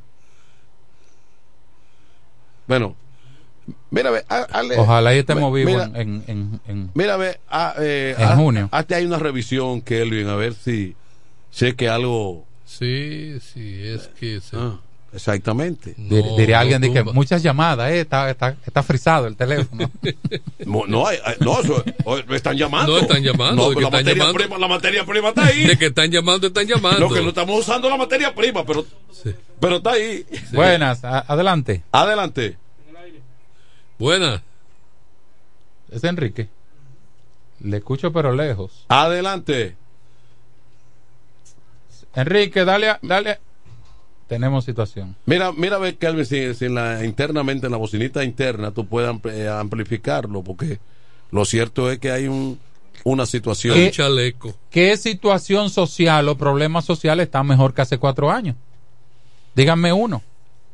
Bueno, mira, ve, ha- hazle- Ojalá y estemos vivos mira, en, en, en- Mira, ve, ah, eh, En junio. Hazte ahí una revisión, Kelvin, a ver si sé que algo. Sí, sí, es que. se- Ah, exactamente. Dir- diría alguien de que tumba. muchas llamadas, eh, está, está, está frisado el teléfono. No, no, hay- hay- no, me están llamando. No están llamando, No, de pero que la, están materia llamando. Prima, la materia prima está ahí. De que están llamando, están llamando. No, que no estamos usando la materia prima, pero, pero está ahí. Buenas, a- adelante. Adelante. Buenas. Es Enrique. Le escucho pero lejos. Adelante. Enrique, dale, a- dale. a- Tenemos situación. Mira, mira, ve, Kelvin, si, si en la, internamente en la bocinita interna tú puedes ampli- eh, amplificarlo, porque lo cierto es que hay un, una situación. ¿Qué? chaleco. ¿Qué situación social o problema social está mejor que hace cuatro años? Díganme uno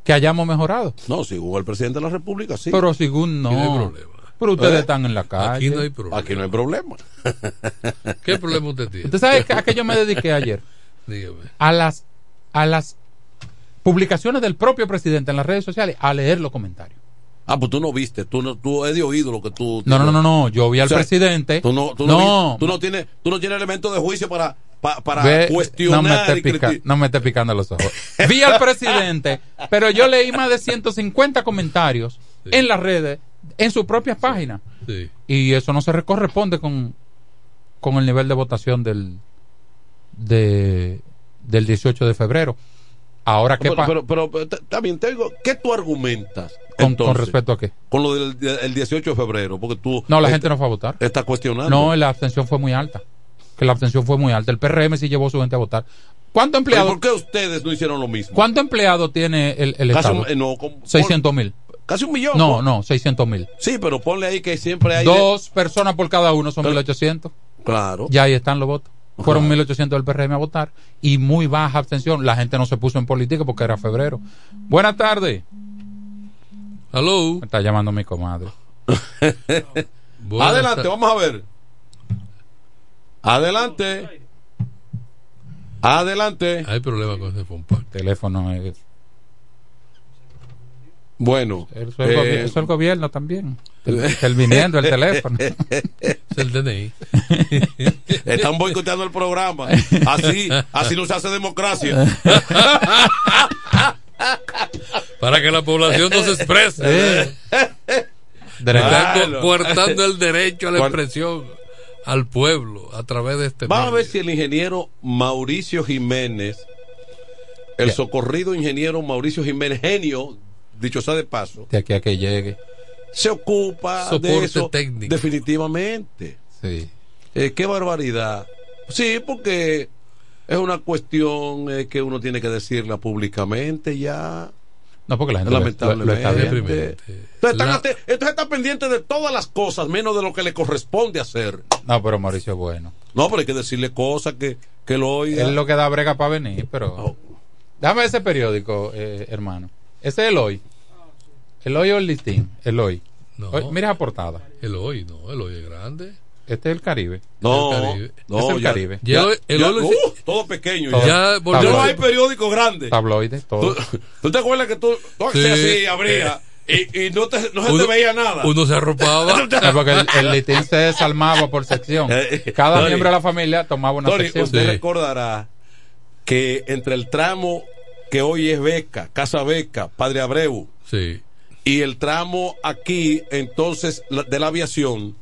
que hayamos mejorado. No, si hubo el presidente de la República, sí. Pero según no. Aquí no hay problema. Pero ustedes ¿Eh? están en la calle. Aquí no hay problema. Aquí no hay problema. ¿Qué problema usted tiene? ¿Usted sabe a qué yo me dediqué ayer? Dígame. A las, a las publicaciones del propio presidente en las redes sociales a leer los comentarios. Ah, pues tú no viste, tú no, tú he de oído lo que tú. No, no, no, no, no. Yo vi al O sea, presidente. Tú no, tú no, no, vi- tú no tienes, tú no tienes elementos de juicio para, pa- para Ve- cuestionar no me esté y pica- criti- no me esté picando los ojos. Vi al presidente, pero yo leí más de 150 comentarios en las redes, en sus propias páginas. Sí. Y eso no se re- corresponde con, con el nivel de votación del, de, del 18 de febrero. Ahora, ¿qué pasa? pero, pero, pero, t- también te digo, ¿qué tú argumentas? ¿Con, respecto a qué? Con lo del el 18 de febrero, porque tú. No, la gente no fue a votar. Está cuestionando. No, la abstención fue muy alta. Que la abstención fue muy alta. El PRM sí llevó a su gente a votar. ¿Cuánto empleado, ¿Por qué ustedes no hicieron lo mismo? ¿cuánto empleado tiene el, el Casi Estado? un- eh, no, con- 600 mil. Casi un millón. No, no, 600 mil. Sí, pero ponle ahí que siempre hay. Dos personas por cada uno son Pero- 1800. Claro. Ya ahí están los votos. Fueron 1800 del PRM a votar y muy baja abstención. La gente no se puso en política porque era febrero. Buenas tardes. Hello. Me está llamando mi comadre. Adelante, vamos a ver. Adelante. Adelante. Hay problema con ese phone pack. Teléfono es. Bueno. Eso es, eh, eso es el gobierno también. El, el viniendo el teléfono. Es el DNI. Están boicoteando el programa. Así, así no se hace democracia. Para que la población no se exprese. Están coartando el derecho a la expresión al pueblo a través de este Vamos a ver si el ingeniero Mauricio Jiménez, el socorrido ingeniero Mauricio Jiménez, genio, dicho sea de paso, De aquí a que llegue. se ocupa Soporte de eso técnico. definitivamente. Sí. Eh, qué barbaridad. Sí, porque es una cuestión eh, que uno tiene que decirla públicamente ya. No, porque la gente lo- lo, lo está Lamentablemente. Entonces, están La- ate- entonces está pendiente de todas las cosas, menos de lo que le corresponde hacer. No, pero Mauricio es bueno. No, pero hay que decirle cosas que, que lo oiga. Es lo que da brega para venir, pero. Oh. Déjame ese periódico, eh, hermano. Ese es el hoy. El hoy o el listín. El hoy. No. Hoy- mira esa portada. El hoy, no, el hoy es grande. Este es el Caribe. No, El Caribe. no, Es el ya- Caribe. Ya ya- el- el ya- Olo- uh, todo pequeño. Todo. Ya, no hay periódico grande. Tabloide, todo. ¿Tú, tú te acuerdas que tú, tú Sí. así abría y, y no, te, no se Uno- te veía nada. Uno se arropaba. Sí, porque el, el litín se desarmaba por sección. Cada Tony. miembro de la familia tomaba una Tony, sección. usted recordará que entre el tramo que hoy es Beca, Casa Beca, Padre Abreu, Sí. y el tramo aquí, entonces, la- de la aviación,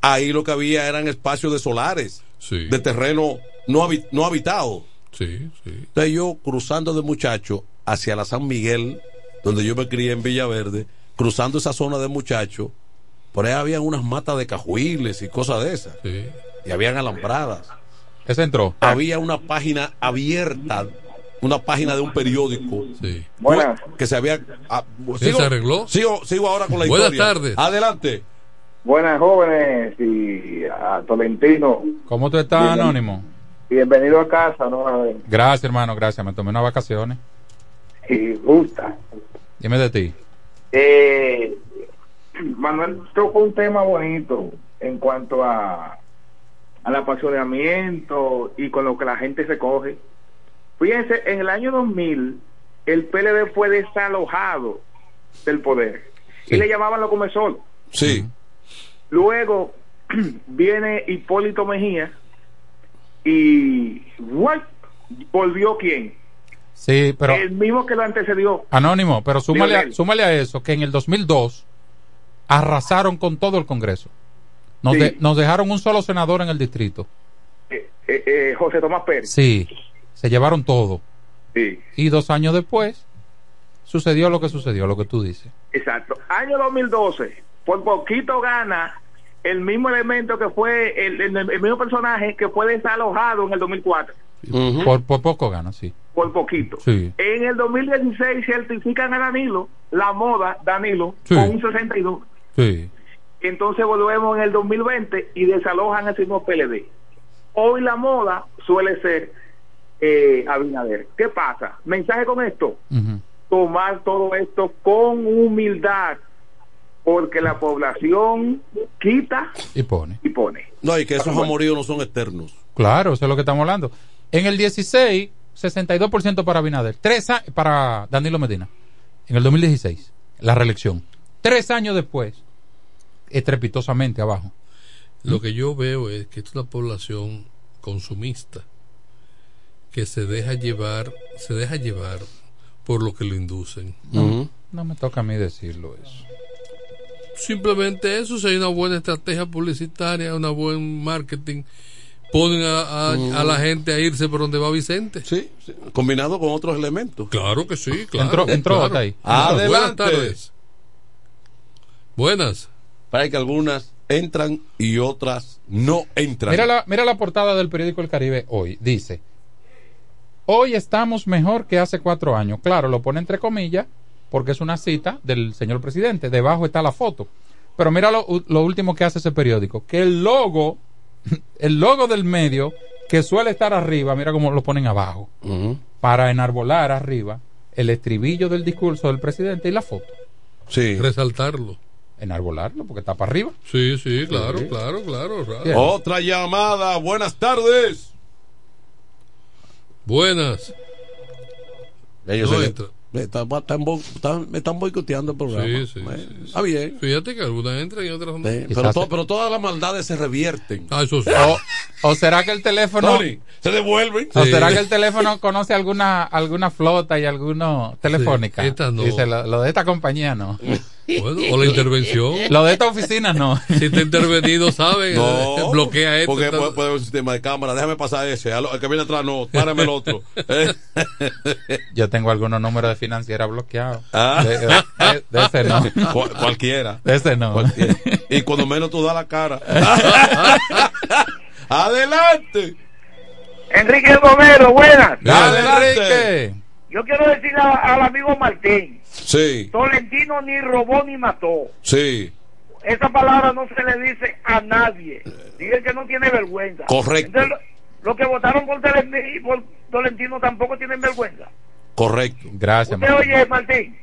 ahí lo que había eran espacios de solares, Sí. de terreno no, habi- no habitado. Sí, sí. Entonces yo cruzando de muchacho hacia la San Miguel, donde yo me crié en Villaverde, cruzando esa zona de muchacho, por ahí habían unas matas de cajuiles y cosas de esas. Y habían alambradas. Ese entró. Había una página abierta, una página de un periódico. Buenas. Que se había. ah, ¿Sí se arregló? Sigo, sigo ahora con la Buenas historia. tardes. Adelante. Buenas jóvenes y a Tolentino. ¿Cómo tú estás, Bien. Anónimo? Bienvenido a casa, ¿no? A ver, Gracias, hermano, gracias. Me tomé unas vacaciones. Y gusta. Dime de ti. Eh, Manuel tocó un tema bonito en cuanto a al apasionamiento y con lo que la gente se coge. Fíjense, en el año 2000 el PLD fue desalojado del poder y le llamaban lo comesol. Sí. Luego viene Hipólito Mejía y ¿what? volvió quién? Sí, pero. el mismo que lo antecedió. Anónimo, pero súmale a, súmale a eso que en el 2002 arrasaron con todo el Congreso. Nos, Sí. de- nos dejaron un solo senador en el distrito. Eh, eh, José Tomás Pérez. Sí, se llevaron todo. Sí. Y dos años después sucedió lo que sucedió, lo que tú dices. Exacto. Año 2012, por poquito gana el mismo elemento que fue el, el- el mismo personaje que fue desalojado en el 2004. por, por poco gana, sí. Por poquito. Sí. En el 2016 certifican a Danilo, la moda Danilo, Sí. con un 62. Sí. Entonces volvemos en el 2020 y desalojan ese mismo PLD. Hoy la moda suele ser eh, Abinader. ¿Qué pasa? Mensaje con esto. Tomar todo esto con humildad, porque la población quita Y pone. y pone. No, y que esos amoríos no son eternos. Claro, eso es lo que estamos hablando. En el 16, 62% para Abinader. Tres a- para Danilo Medina. En el 2016, la reelección. Tres años después, estrepitosamente abajo. Lo que yo veo es que es una población consumista que se deja llevar, se deja llevar por lo que lo inducen. No, no me toca a mí decirlo eso. Simplemente eso, si hay una buena estrategia publicitaria, una buen marketing, ponen a, a- a la gente a irse por donde va Vicente. Sí, combinado con otros elementos. Claro que sí, claro. Entró- entró claro. hasta ahí. Adelante. Buenas tardes. Buenas. Para que algunas entran y otras no entran. Mira la, mira la portada del periódico El Caribe hoy. Dice, hoy estamos mejor que hace cuatro años. Claro, lo pone entre comillas porque es una cita del señor presidente. Debajo está la foto. Pero mira lo, lo último que hace ese periódico. Que el logo, el logo del medio, que suele estar arriba, mira cómo lo ponen abajo. Para enarbolar arriba el estribillo del discurso del presidente y la foto. Sí. Resaltarlo. Enarbolarlo porque está para arriba. Sí, sí, claro, Sí. claro, claro. claro. Otra llamada. Buenas tardes. Buenas. Ellos No se- entra. Me están, están bo- están- me están boicoteando el programa. Sí, sí, Eh, sí, Está bien. Fíjate que algunas entran y otras no. Sí, pero, to- pero todas las maldades se revierten. Ah, eso sí. O, o será que el teléfono... Tony, se devuelven. ¿O será que el teléfono conoce alguna alguna flota y alguno telefónica? Sí, esta no. Dice, lo, lo de esta compañía no. Bueno, o la intervención. Lo de esta oficina no. Si está intervenido, sabe, No, bloquea esto. Porque puede, puede haber un sistema de cámara. Déjame pasar ese. al- El que viene atrás, no. Párame el otro. Eh. Yo tengo algunos números de financiera bloqueados. Ah. De, de- de ese no. Cual- cualquiera. De ese no. Cualquiera. Y cuando menos tú das la cara. Adelante. Enrique Romero, buenas. Adelante. Yo quiero decirle a- al amigo Martín, Sí, Tolentino ni robó ni mató. sí. Esa palabra no se le dice a nadie. Dice que no tiene vergüenza. Correcto. Entonces, lo- los que votaron por, Tele- y por Tolentino tampoco tienen vergüenza. Correcto. Gracias, Usted Martín. oye, Martín,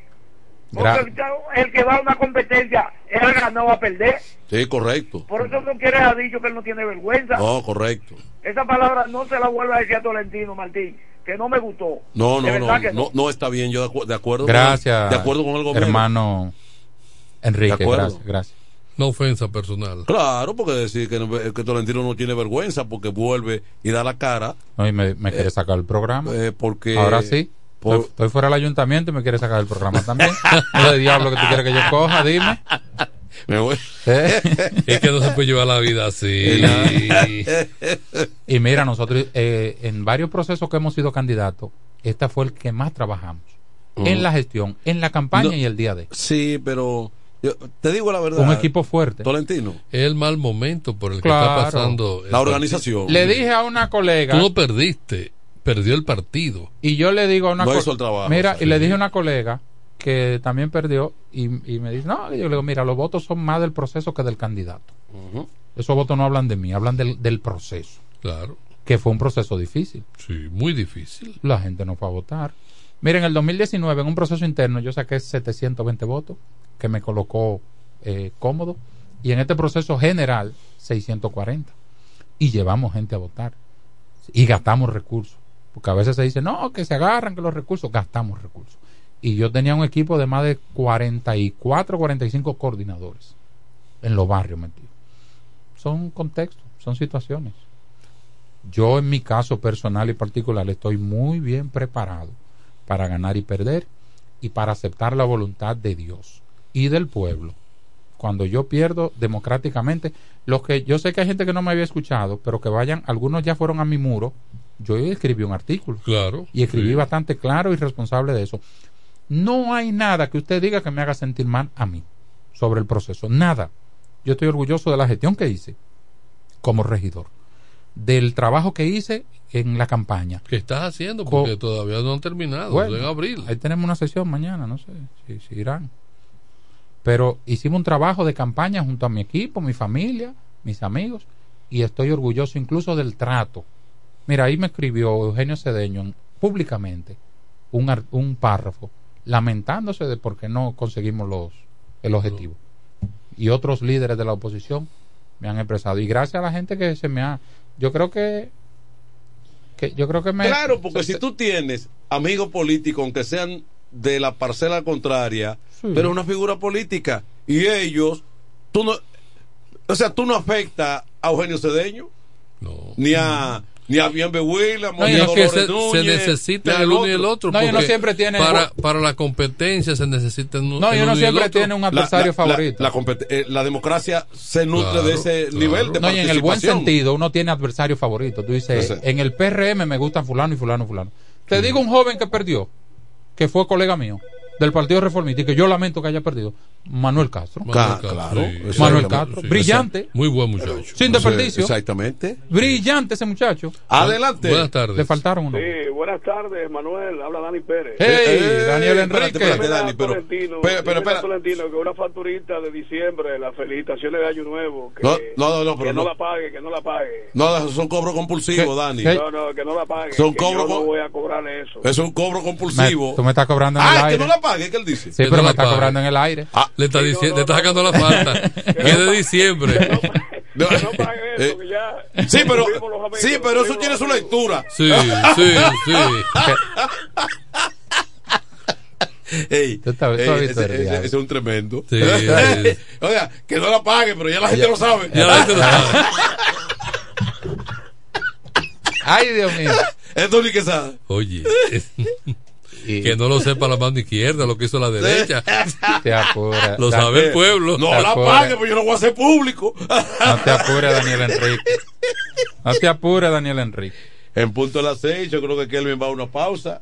porque el que va a una competencia, él ganó a perder. Sí, correcto. Por eso no quiere ha dicho que él no tiene vergüenza. No, correcto. Esa palabra no se la vuelva a decir a Tolentino, Martín, que no me gustó. No, no, no, no, no está bien. Yo de, acu- de acuerdo. con- Gracias. de acuerdo con el gobierno. Hermano Enrique, gracias, gracias. No ofensa personal. Claro, porque decir que, no- que Tolentino no tiene vergüenza porque vuelve y da la cara. No, y me, me quiere sacar el programa. eh, porque Ahora sí. por- Estoy, estoy fuera del ayuntamiento y me quiere sacar el programa también. ¿No de diablo que tú quieres que yo coja? Dime. Me voy. ¿Eh? Es que no se puede llevar la vida así. Y mira, nosotros eh, en varios procesos que hemos sido candidatos, este fue el que más trabajamos. Ujú. En la gestión, en la campaña No. y el día de. Sí, pero yo te digo la verdad. Un equipo fuerte. Tolentino. Es el mal momento por el que está pasando. La organización. Le dije a una colega. Tú no perdiste, perdió el partido. Y yo le digo a una No co- hizo el trabajo, Mira, sí. y le dije a una colega que también perdió y, y me dice, no, y yo le digo, mira, los votos son más del proceso que del candidato. Esos votos no hablan de mí, hablan del, del proceso, Claro. que fue un proceso difícil. Sí, muy difícil. La gente no fue a votar. Miren, en el 2019, en un proceso interno, yo saqué 720 votos, que me colocó eh, cómodo. Y en este proceso general, 640. Y llevamos gente a votar. Y gastamos recursos. Porque a veces se dice, no, que se agarran que los recursos, gastamos recursos. Y yo tenía un equipo de más de 44, 45 coordinadores en los barrios metidos. Son contextos, son situaciones. Yo en mi caso personal y particular estoy muy bien preparado para ganar y perder y para aceptar la voluntad de Dios y del pueblo. Cuando yo pierdo democráticamente, los que yo sé que hay gente que no me había escuchado, pero que vayan, algunos ya fueron a mi muro, yo escribí un artículo Claro. y escribí sí. bastante claro y responsable de eso. No hay nada que usted diga que me haga sentir mal a mí sobre el proceso, nada. Yo estoy orgulloso de la gestión que hice como regidor, del trabajo que hice en la campaña. ¿Qué estás haciendo? Co- Porque todavía no han terminado. Bueno, en abril. Ahí tenemos una sesión mañana, no sé si, si irán. Pero hicimos un trabajo de campaña junto a mi equipo, mi familia, mis amigos, y estoy orgulloso incluso del trato. Mira, ahí me escribió Eugenio Cedeño en- públicamente un, un párrafo lamentándose de por qué no conseguimos los, el objetivo. Y otros líderes de la oposición me han expresado. Y gracias a la gente que se me ha... Yo creo que... que yo creo que me... Claro, porque si tú tienes amigos políticos, aunque sean de la parcela contraria, Sí. pero una figura política, y ellos, tú no, o sea, tú no afecta a Eugenio Cedeño, ni a ni a Bienve Williams, No, ni que Dolores se, se Núñez, ni necesita el uno y el otro. No, y uno porque siempre tiene- Para, para la competencia se necesita un- No, y el uno el siempre otro. tiene un adversario La- la- favorito. La, eh, la democracia se nutre Claro, de ese claro. nivel de No, y en el buen sentido, uno tiene adversario favorito. Tú dices, Ese. en el PRM me gustan fulano y fulano y fulano. Te digo un joven que perdió, que fue colega mío, del Partido Reformista, y que yo lamento que haya perdido. Manuel Castro. Ca- claro, sí, exactamente. Manuel Castro. sí. Brillante. Muy buen muchacho. Sin desperdicio. Exactamente. Brillante ese muchacho. Adelante. Buenas tardes. Le faltaron uno. Sí, buenas tardes, Manuel. Habla Dani Pérez. Hey, Eh, Daniel espérate, Enrique. espérate, Dani, pero, Tolentino, pero, pero, espera. Tolentino que una facturita de diciembre, las felicitaciones de Año Nuevo, que No, no, no, no, que pero no, no. la pague, que no la pague. No, eso son cobros compulsivos, ¿Qué? Dani. ¿Qué? No, no, que no la pague. Son que cobros yo no voy a cobrarle eso. Es un cobro Me- compulsivo. tú me estás cobrando en el ah, que aire. no la pague, que él dice. Sí, Que pero no me la está pague. cobrando en el aire. Ah, Le está, Sí, no, no, le está no. sacando la falta. que es de diciembre. No. Que no pague eso, que ya. Sí, pero, amigos, sí, pero eso tiene su lectura. Sí, sí, sí. Ey, es un tremendo. Sí, sí. Oiga, que no la pague, pero ya la gente lo sabe. Ya la gente lo sabe. Ay, Dios mío. Es Tony Quesada. Oye, Y que no lo sepa la mano izquierda, lo que hizo la derecha. te apura. Lo sabe el pueblo. No Te la pague, pues yo no voy a hacer público. No te apures, Daniel Enrique. No te apures, Daniel Enrique. En punto de las seis, yo creo que Kelvin va a una pausa.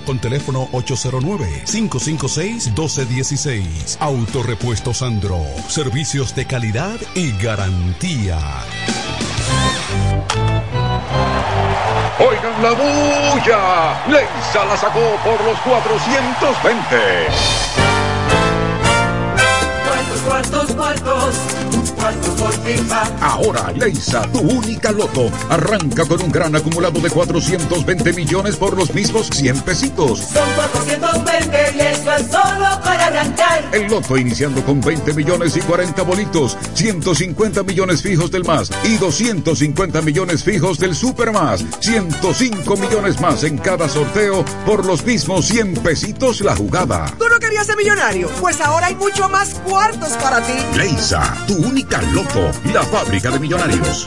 con teléfono 809-556-1216. Autorepuesto Sandro. Servicios de calidad y garantía. Oigan la bulla. Leisa la sacó por los 420. Cuartos, cuartos, cuartos. Ahora, Leisa, tu única loto, arranca con un gran acumulado de 420 millones por los mismos 100 pesitos. Son 420 y eso es solo para arrancar. El loto iniciando con 20 millones y 40 bolitos, 150 millones fijos del más y 250 millones fijos del super más, 105 millones más en cada sorteo por los mismos 100 pesitos la jugada. ¿Tú no querías ser millonario? Pues ahora hay mucho más cuartos para ti. Leisa, tu única loto, la fábrica de millonarios.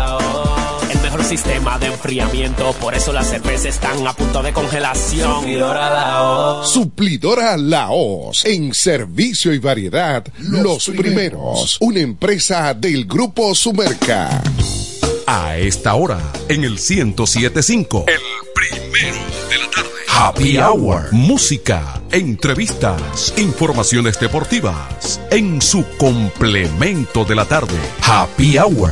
sistema de enfriamiento. Por eso las cervezas están a punto de congelación. Suplidora Laos. Suplidora Laos. En servicio y variedad, los, primeros. Una empresa del Grupo Sumerca. A esta hora, en el 1075. El primero de la tarde. Happy Hour. Música, entrevistas, informaciones deportivas. En su complemento de la tarde. Happy Hour.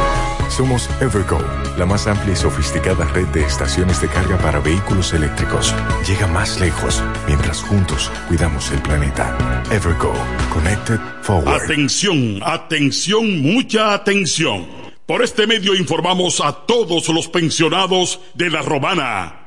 Somos Evergo, la más amplia y sofisticada red de estaciones de carga para vehículos eléctricos. Llega más lejos mientras juntos cuidamos el planeta. Evergo, Connected Forward. Atención, atención, mucha atención. Por este medio informamos a todos los pensionados de la Romana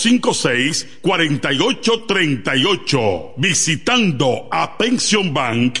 809-556-4838. Visitando a Pension Bank,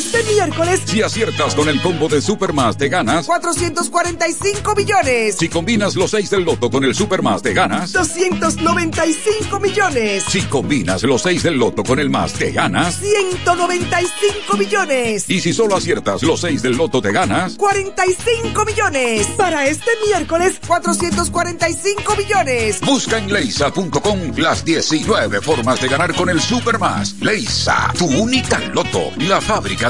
Este miércoles, Si aciertas con el combo de Supermas te ganas. 445 millones. Si combinas los 6 del loto con el Supermas te ganas. 295 millones. Si combinas los 6 del loto con el más te ganas. 195 millones. Y si solo aciertas los 6 del loto te ganas. 45 millones. Para este miércoles, 445 millones. Busca en leisa.com las 19 formas de ganar con el Supermas. Leisa, tu única loto, la fábrica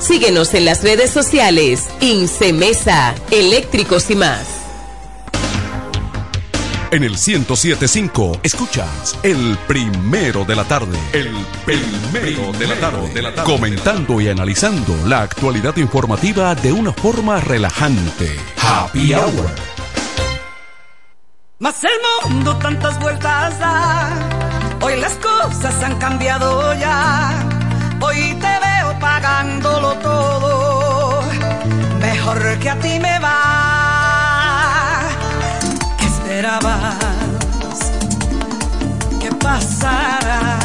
Síguenos en las redes sociales. Incemesa, eléctricos y más. En el 1075 escuchas el primero de la tarde. El primero de la tarde. De la tarde. Comentando y analizando la actualidad informativa de una forma relajante. Happy Hour. Más el mundo tantas vueltas da. Hoy las cosas han cambiado ya. Hoy te veo pagándolo todo. Mejor que a ti me va. ¿Qué esperabas? ¿Qué pasara?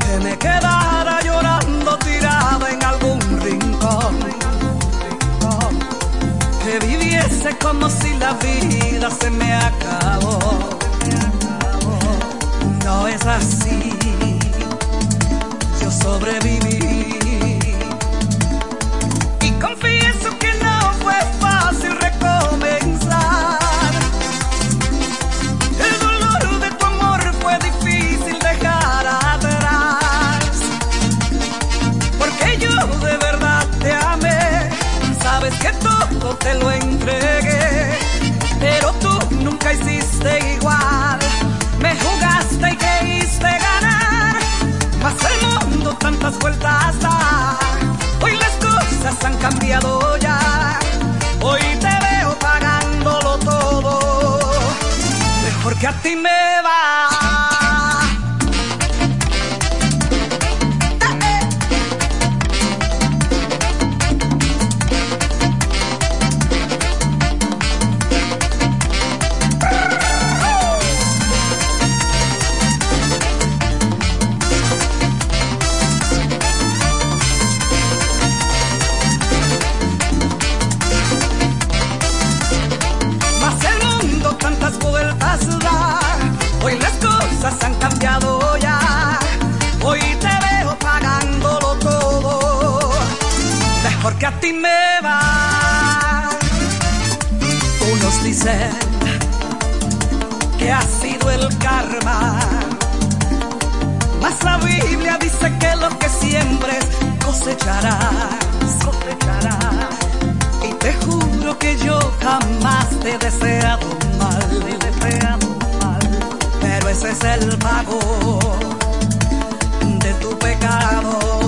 Que me quedara llorando tirada en algún rincón. Que viviese como si la vida se me acabó. No es así yo sobreviví. Y confieso que no fue fácil recomenzar. El dolor de tu amor fue difícil dejar atrás. Porque yo de verdad te amé. Sabes que todo te lo entregué. Pero tú nunca hiciste vueltas. Hoy las cosas han cambiado ya. Hoy te veo pagándolo todo. Mejor que a ti me va. Mejor que a ti me va. Unos dicen que ha sido el karma. Mas la Biblia dice que lo que siembres cosecharás, cosecharás. Y te juro que yo jamás te he deseado mal, te he deseado mal. Pero ese es el pago de tu pecado.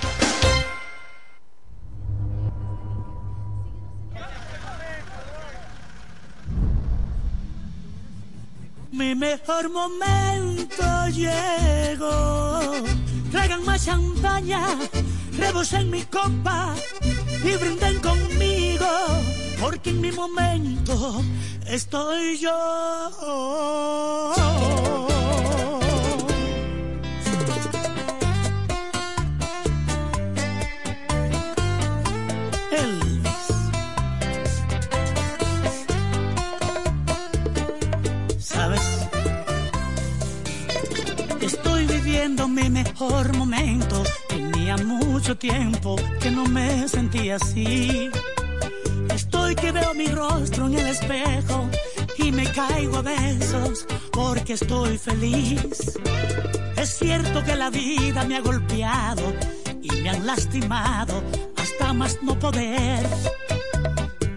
Me ha golpeado y me han lastimado hasta más no poder.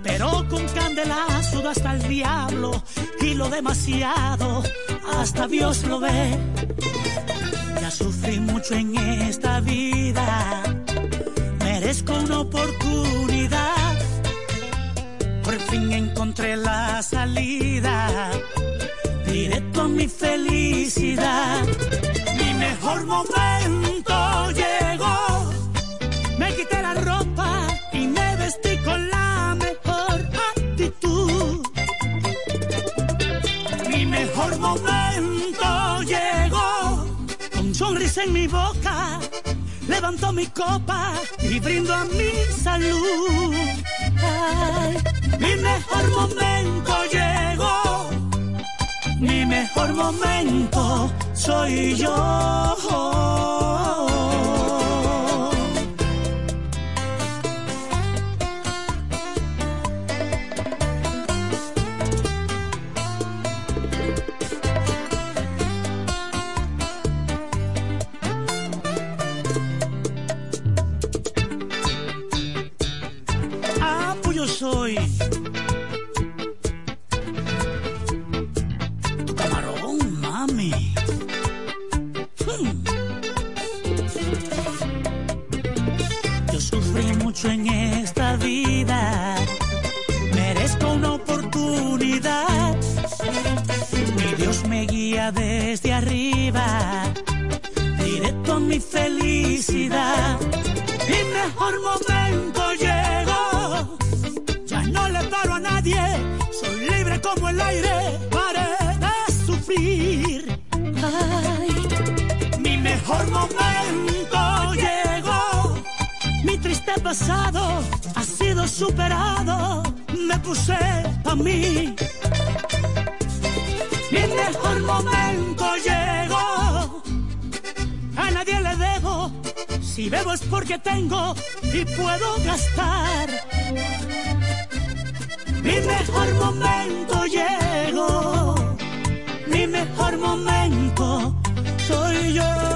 Pero con candelazo hasta el diablo y lo demasiado hasta Dios lo ve. Ya sufrí mucho en esta boca, levanto mi copa y brindo a mi salud. Mi mejor momento llegó, mi mejor momento soy yo. Es porque tengo y puedo gastar. Mi mejor momento llegó, mi mejor momento soy yo.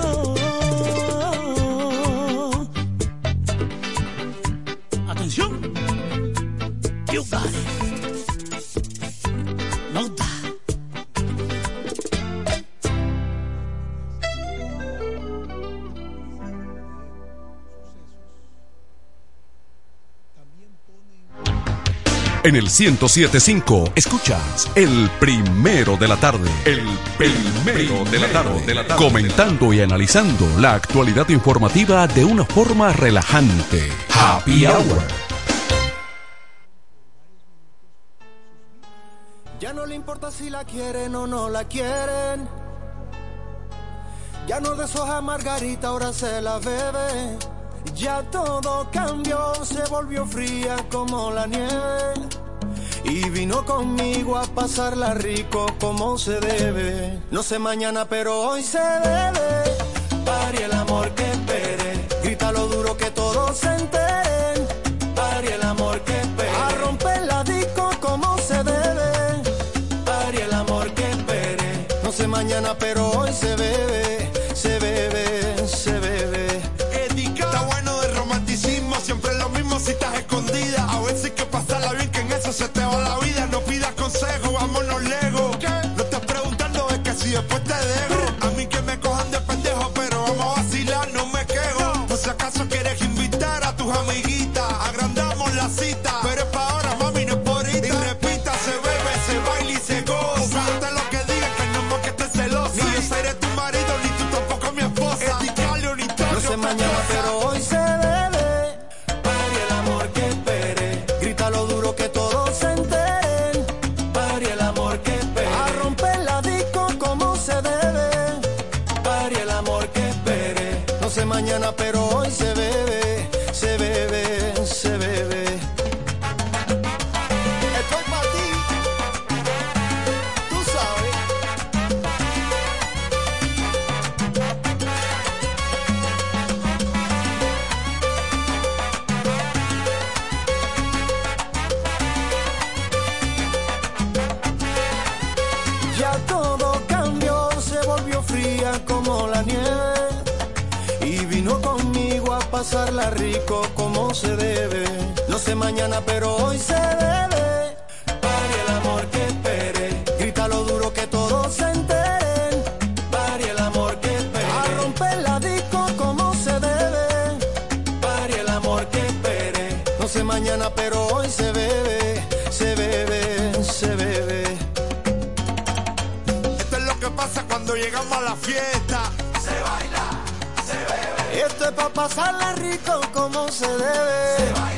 En el 1075 escuchas el primero de la tarde. El primero de la tarde. De la tarde. Comentando y analizando la actualidad informativa de una forma relajante. Happy Hour. Ya no le importa si la quieren o no la quieren. Ya no deshoja margarita, ahora se la bebe. Ya todo cambió, se volvió fría como la nieve. Y vino conmigo a pasarla rico como se debe. No sé mañana, pero hoy se debe. Pari el amor que espere. Grita lo duro que todos se enteren. Pari el amor que espere. A romper la disco como se debe. Pari el amor que espere. No sé mañana, pero hoy se bebe. se te va la vida, no pidas consejo, vámonos lejos. Pasarla rico como se debe. No sé mañana, pero hoy se debe. Pasarla rico como se debe.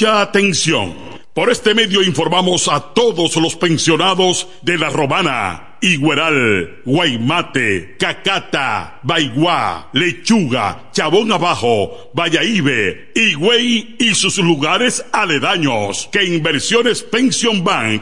mucha atención. Por este medio informamos a todos los pensionados de La Romana, Igueral, Guaymate, Cacata, Baigua, Lechuga, Chabón Abajo, Vallaíbe, Higüey y sus lugares aledaños que Inversiones Pension Bank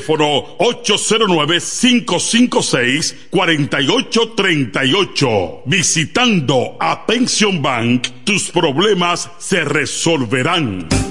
809-556-4838. Visitando a Pension Bank, tus problemas se resolverán.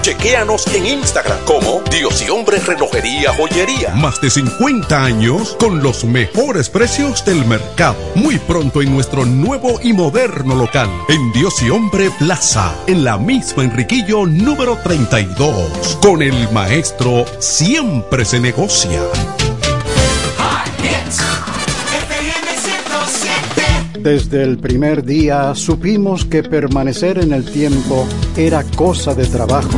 Chequéanos en Instagram como Dios y Hombre Relojería Joyería. Más de 50 años con los mejores precios del mercado. Muy pronto en nuestro nuevo y moderno local. En Dios y Hombre Plaza. En la misma Enriquillo número 32. Con el maestro siempre se negocia. Desde el primer día supimos que permanecer en el tiempo era cosa de trabajo.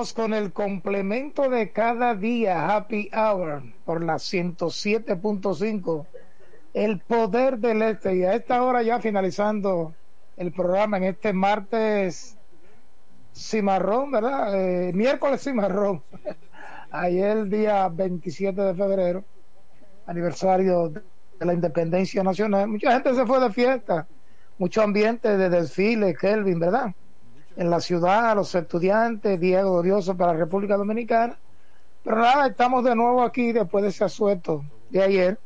Con el complemento de cada día Happy Hour por la 107.5 El Poder del Este y a esta hora ya finalizando el programa en este martes cimarrón, ¿verdad? Eh, miércoles cimarrón. Ayer día 27 de febrero, aniversario de la independencia nacional. Mucha gente se fue de fiesta, mucho ambiente de desfile, Kelvin, ¿verdad? En la ciudad, a los estudiantes, día glorioso para la República Dominicana. Pero nada, estamos de nuevo aquí después de ese asueto de ayer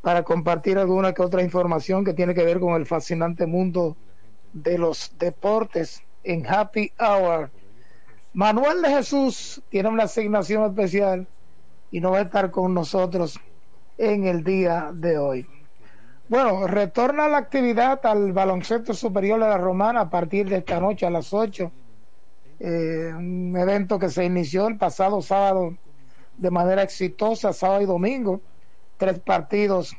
para compartir alguna que otra información que tiene que ver con el fascinante mundo de los deportes en Happy Hour. Manuel de Jesús tiene una asignación especial y no va a estar con nosotros en el día de hoy. Bueno, retorna la actividad al baloncesto superior de la Romana a partir de esta noche a las 8. Eh, un evento que se inició el pasado sábado de manera exitosa, sábado y domingo. Tres partidos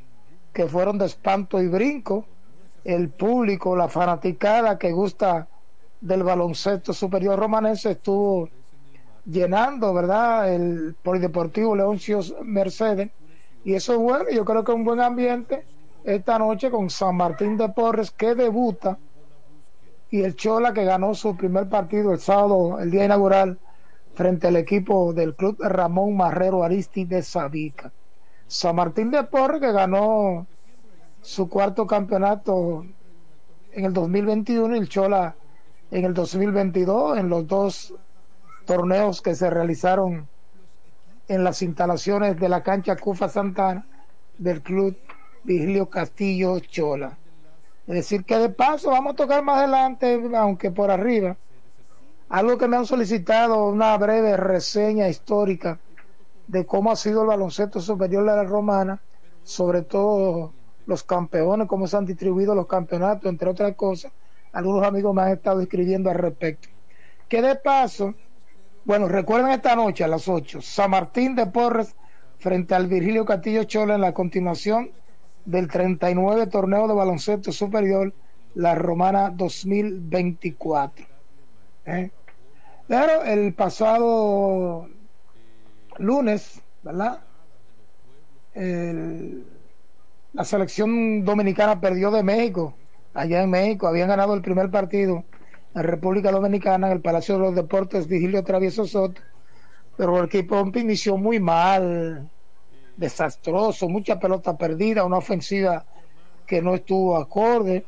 que fueron de espanto y brinco. El público, la fanaticada que gusta del baloncesto superior romanense estuvo llenando, ¿verdad? El Polideportivo Leoncios Mercedes. Y eso es bueno, yo creo que es un buen ambiente esta noche con San Martín de Porres que debuta y el Chola que ganó su primer partido el sábado, el día inaugural, frente al equipo del club Ramón Marrero Aristi de Sabica. San Martín de Porres que ganó su cuarto campeonato en el 2021 y el Chola en el 2022 en los dos torneos que se realizaron en las instalaciones de la cancha Cufa Santana del club Vigilio Castillo Chola. Es decir, que de paso vamos a tocar más adelante, aunque por arriba, algo que me han solicitado, una breve reseña histórica de cómo ha sido el baloncesto superior de la romana, sobre todo los campeones, cómo se han distribuido los campeonatos, entre otras cosas. Algunos amigos me han estado escribiendo al respecto. Que de paso, bueno, recuerden esta noche a las 8, San Martín de Porres frente al Virgilio Castillo Chola en la continuación del 39 torneo de baloncesto superior, la Romana 2024. ¿Eh? El pasado lunes, ¿verdad? la selección dominicana perdió de México, allá en México, habían ganado el primer partido en República Dominicana, en el Palacio de los Deportes, Vigilio Travieso Soto, pero el equipo inició muy mal, desastroso, mucha pelota perdida, una ofensiva que no estuvo acorde.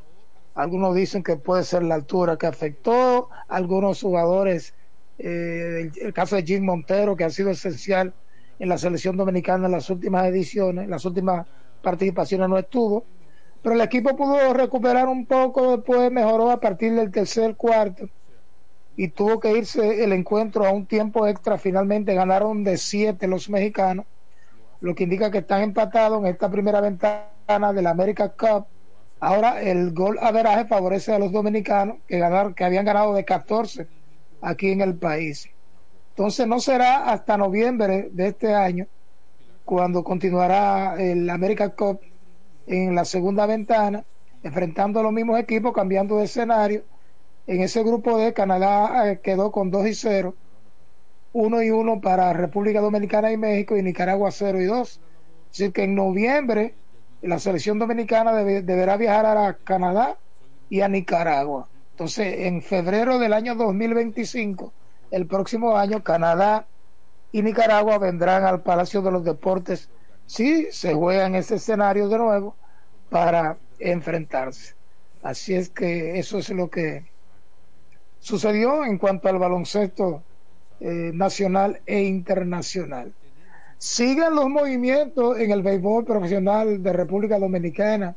Algunos dicen que puede ser la altura que afectó, algunos jugadores, eh, el, caso de Jim Montero, que ha sido esencial en la selección dominicana en las últimas ediciones, en las últimas participaciones no estuvo, pero el equipo pudo recuperar un poco, después mejoró a partir del tercer cuarto y tuvo que irse el encuentro a un tiempo extra, finalmente ganaron de siete los mexicanos lo que indica que están empatados en esta primera ventana de la America Cup. Ahora el gol averaje favorece a los dominicanos que ganaron, que habían ganado de 14 aquí en el país. Entonces no será hasta noviembre de este año cuando continuará el America Cup en la segunda ventana, enfrentando a los mismos equipos, cambiando de escenario. En ese grupo de Canadá eh, quedó con 2 y 0 uno y uno para República Dominicana y México y Nicaragua 0 y 2. Así que en noviembre la selección dominicana deberá viajar a Canadá y a Nicaragua. Entonces, en febrero del año 2025, el próximo año, Canadá y Nicaragua vendrán al Palacio de los Deportes si se juega en ese escenario de nuevo para enfrentarse. Así es que eso es lo que sucedió en cuanto al baloncesto eh, nacional e internacional. Sigan los movimientos en el béisbol profesional de República Dominicana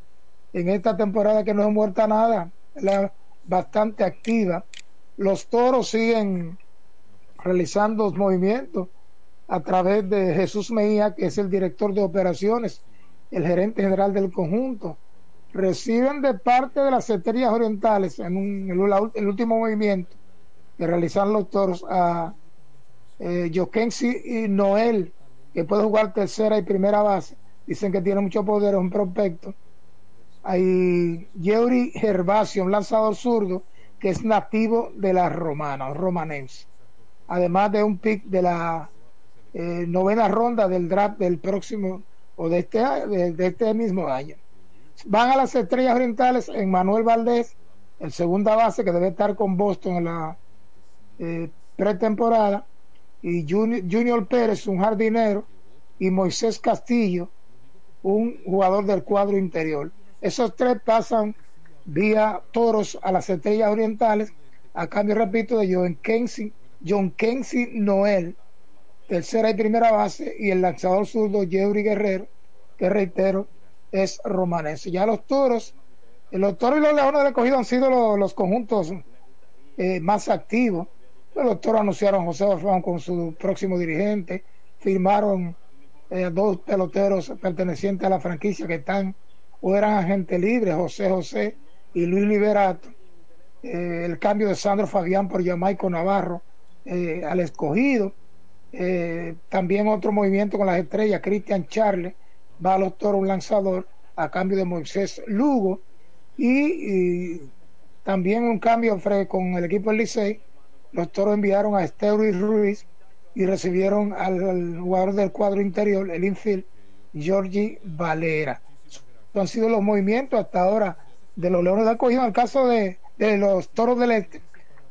en esta temporada que no es muerta nada, la bastante activa. Los toros siguen realizando movimientos a través de Jesús Mejía, que es el director de operaciones, el gerente general del conjunto. Reciben de parte de las ceterías orientales en un, el último movimiento que realizan los toros a eh, y Noel, que puede jugar tercera y primera base, dicen que tiene mucho poder, es un prospecto. Hay Yeuri Gervasio, un lanzador zurdo, que es nativo de la romana, romanense. Además de un pick de la eh, novena ronda del draft del próximo o de este, de, este mismo año. Van a las estrellas orientales en Manuel Valdés, el segunda base que debe estar con Boston en la eh, pretemporada y Junior, Pérez, un jardinero, y Moisés Castillo, un jugador del cuadro interior. Esos tres pasan vía toros a las estrellas orientales, a cambio, repito, de John Kensi, John Noel, tercera y primera base, y el lanzador zurdo Jerry Guerrero, que reitero, es romanense. Ya los toros, los toros y los leones del recogido han sido los, conjuntos eh, más activos los doctores anunciaron a José Orfán con su próximo dirigente, firmaron eh, dos peloteros pertenecientes a la franquicia que están o eran agentes libres, José José y Luis Liberato. Eh, el cambio de Sandro Fabián por Jamaico Navarro eh, al escogido. también otro movimiento con las estrellas, Cristian Charles va a los toros un lanzador a cambio de Moisés Lugo. Y, también un cambio con el equipo del Licey los toros enviaron a Esteury Ruiz y recibieron al, jugador del cuadro interior, el infield, Georgie Valera. Estos han sido los movimientos hasta ahora de los Leones de Acogido. En el caso de, los Toros del Este,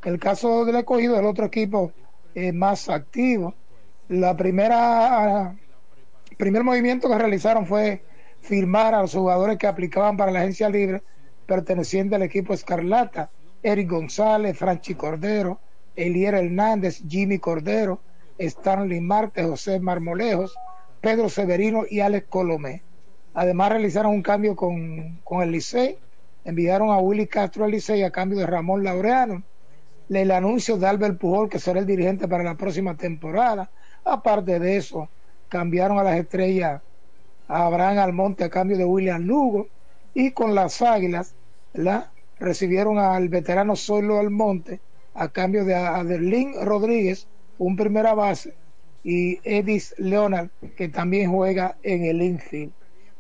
el caso del Acogido, el otro equipo eh, más activo. La primera, primer movimiento que realizaron fue firmar a los jugadores que aplicaban para la agencia libre perteneciente al equipo Escarlata, Eric González, Franchi Cordero, Elier Hernández, Jimmy Cordero, Stanley Marte, José Marmolejos, Pedro Severino y Alex Colomé. Además realizaron un cambio con, con el Licey, enviaron a Willy Castro al Licey a cambio de Ramón Laureano, el anuncio de Albert Pujol que será el dirigente para la próxima temporada. Aparte de eso, cambiaron a las estrellas a Abraham Almonte a cambio de William Lugo y con las Águilas la recibieron al veterano Solo Almonte a cambio de Adelín Rodríguez, un primera base, y Edis Leonard, que también juega en el infield.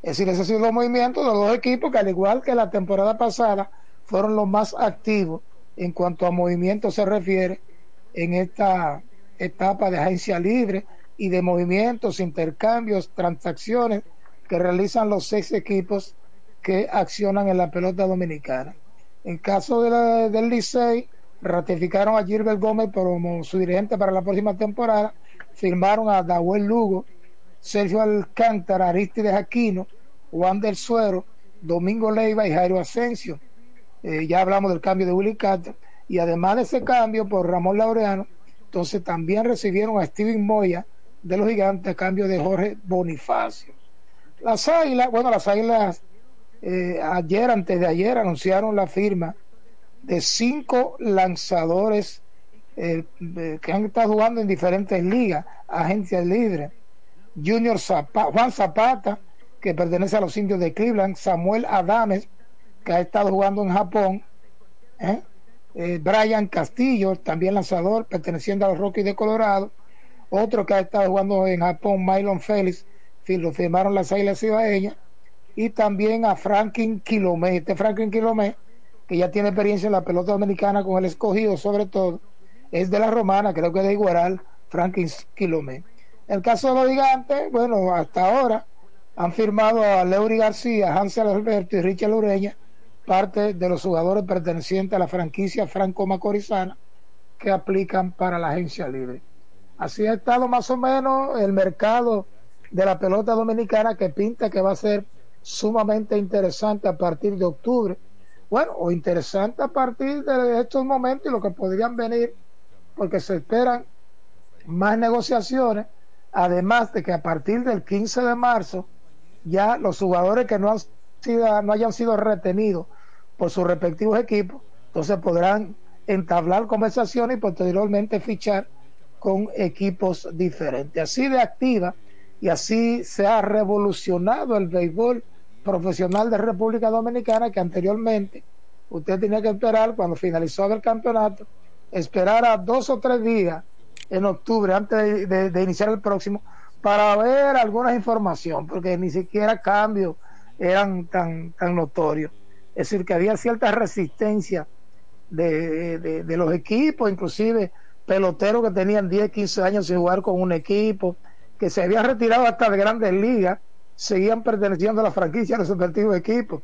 Es decir, esos han sido los movimientos de los dos equipos que al igual que la temporada pasada fueron los más activos en cuanto a movimiento se refiere en esta etapa de agencia libre y de movimientos, intercambios, transacciones que realizan los seis equipos que accionan en la pelota dominicana. En caso de del Licey, ratificaron a Gilbert Gómez como su dirigente para la próxima temporada, firmaron a Dahuel Lugo, Sergio Alcántara, Aristides Aquino, Juan del Suero, Domingo Leiva y Jairo Asensio. Eh, ya hablamos del cambio de Willy y además de ese cambio por Ramón Laureano, entonces también recibieron a Steven Moya de los Gigantes a cambio de Jorge Bonifacio. Las Águilas, bueno, las Águilas eh, ayer, antes de ayer, anunciaron la firma de cinco lanzadores eh, que han estado jugando en diferentes ligas, agencias libres. Junior Juan Zapata, que pertenece a los indios de Cleveland, Samuel Adames, que ha estado jugando en Japón, ¿eh? Eh, Brian Castillo, también lanzador, perteneciente a los Rockies de Colorado, otro que ha estado jugando en Japón, Mylon Félix, lo firmaron las Águilas Cibaeñas, y también a Franklin Quilomé, este Franklin Quilomé, que ya tiene experiencia en la pelota dominicana con el escogido, sobre todo, es de la romana, creo que de Iguaral, Franklin Quilomé. El caso de los gigantes, bueno, hasta ahora han firmado a Leury García, Hansel Alberto y Richard Ureña, parte de los jugadores pertenecientes a la franquicia franco-macorizana que aplican para la agencia libre. Así ha estado más o menos el mercado de la pelota dominicana que pinta que va a ser sumamente interesante a partir de octubre. Bueno, o interesante a partir de estos momentos y lo que podrían venir, porque se esperan más negociaciones, además de que a partir del 15 de marzo ya los jugadores que no, han sido, no hayan sido retenidos por sus respectivos equipos, entonces podrán entablar conversaciones y posteriormente fichar con equipos diferentes. Así de activa y así se ha revolucionado el béisbol profesional de República Dominicana que anteriormente usted tenía que esperar cuando finalizó el campeonato, esperar a dos o tres días en octubre antes de iniciar el próximo para ver alguna información, porque ni siquiera cambios eran tan, tan notorios. Es decir, que había cierta resistencia de, de, los equipos, inclusive peloteros que tenían 10, 15 años sin jugar con un equipo, que se habían retirado hasta de grandes ligas, seguían perteneciendo a la franquicia de los respectivos equipos.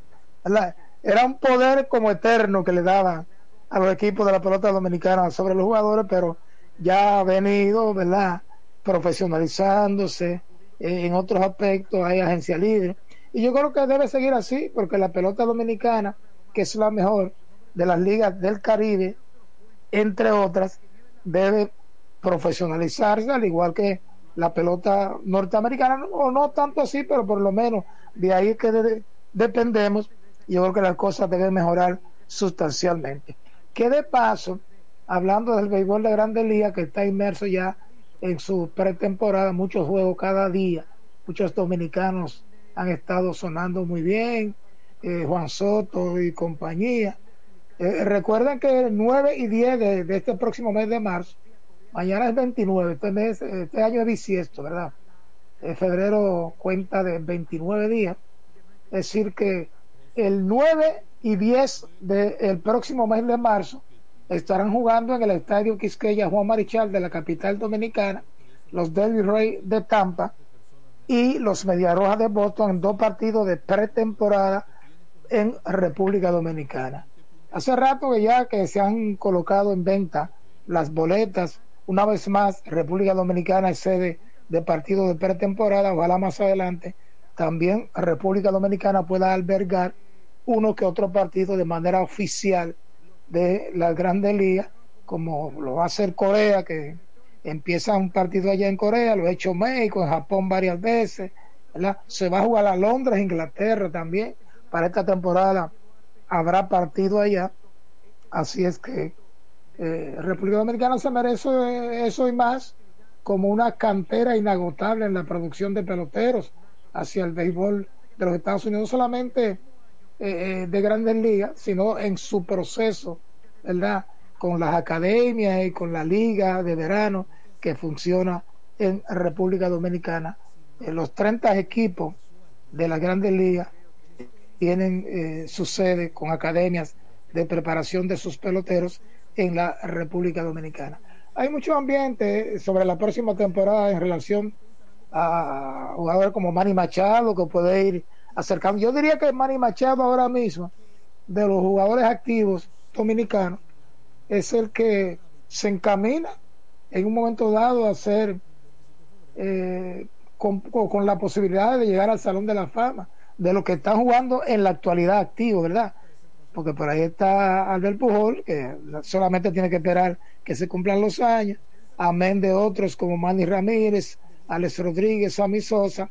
Era un poder como eterno que le daban a los equipos de la pelota dominicana sobre los jugadores, pero ya ha venido, ¿verdad? profesionalizándose en otros aspectos, hay agencia libre. Y yo creo que debe seguir así, porque la pelota dominicana, que es la mejor de las ligas del Caribe, entre otras, debe profesionalizarse, al igual que la pelota norteamericana, o no tanto así, pero por lo menos de ahí que dependemos, yo creo que las cosas deben mejorar sustancialmente. Que de paso, hablando del béisbol de grandes ligas, que está inmerso ya en su pretemporada, muchos juegos cada día. Muchos dominicanos han estado sonando muy bien, eh, Juan Soto y compañía. Eh, recuerden que el 9 y 10 de, este próximo mes de marzo, mañana es 29, este, mes, este año es bisiesto, ¿verdad? En febrero cuenta de 29 días, es decir que el 9 y 10 del próximo mes de marzo estarán jugando en el Estadio Quisqueya Juan Marichal de la capital dominicana, los Devil Ray de Tampa y los Mediarrojas de Boston en dos partidos de pretemporada en República Dominicana. Hace rato que ya que se han colocado en venta las boletas, una vez más República Dominicana es sede de partidos de pretemporada, ojalá más adelante también República Dominicana pueda albergar uno que otro partido de manera oficial de las grandes ligas, como lo va a hacer Corea, que empieza un partido allá en Corea, lo ha hecho México, en Japón varias veces. Se va a jugar a Londres, Inglaterra también. Para esta temporada habrá partido allá. Así es que eh, República Dominicana se merece eso y más como una cantera inagotable en la producción de peloteros hacia el béisbol de los Estados Unidos, no solamente eh, eh, de grandes ligas, sino en su proceso, ¿verdad? Con las academias y con la liga de verano que funciona en República Dominicana. los 30 equipos de las grandes ligas tienen su sede con academias de preparación de sus peloteros en la República Dominicana. Hay mucho ambiente sobre la próxima temporada en relación a jugadores como Manny Machado que puede ir acercando. Yo diría que Manny Machado ahora mismo, de los jugadores activos dominicanos, es el que se encamina en un momento dado a ser eh, con, con, la posibilidad de llegar al Salón de la Fama, de lo que están jugando en la actualidad activo, ¿verdad? Porque por ahí está Albert Pujol, que solamente tiene que esperar que se cumplan los años, amén de otros como Manny Ramírez, Alex Rodríguez, Sammy Sosa.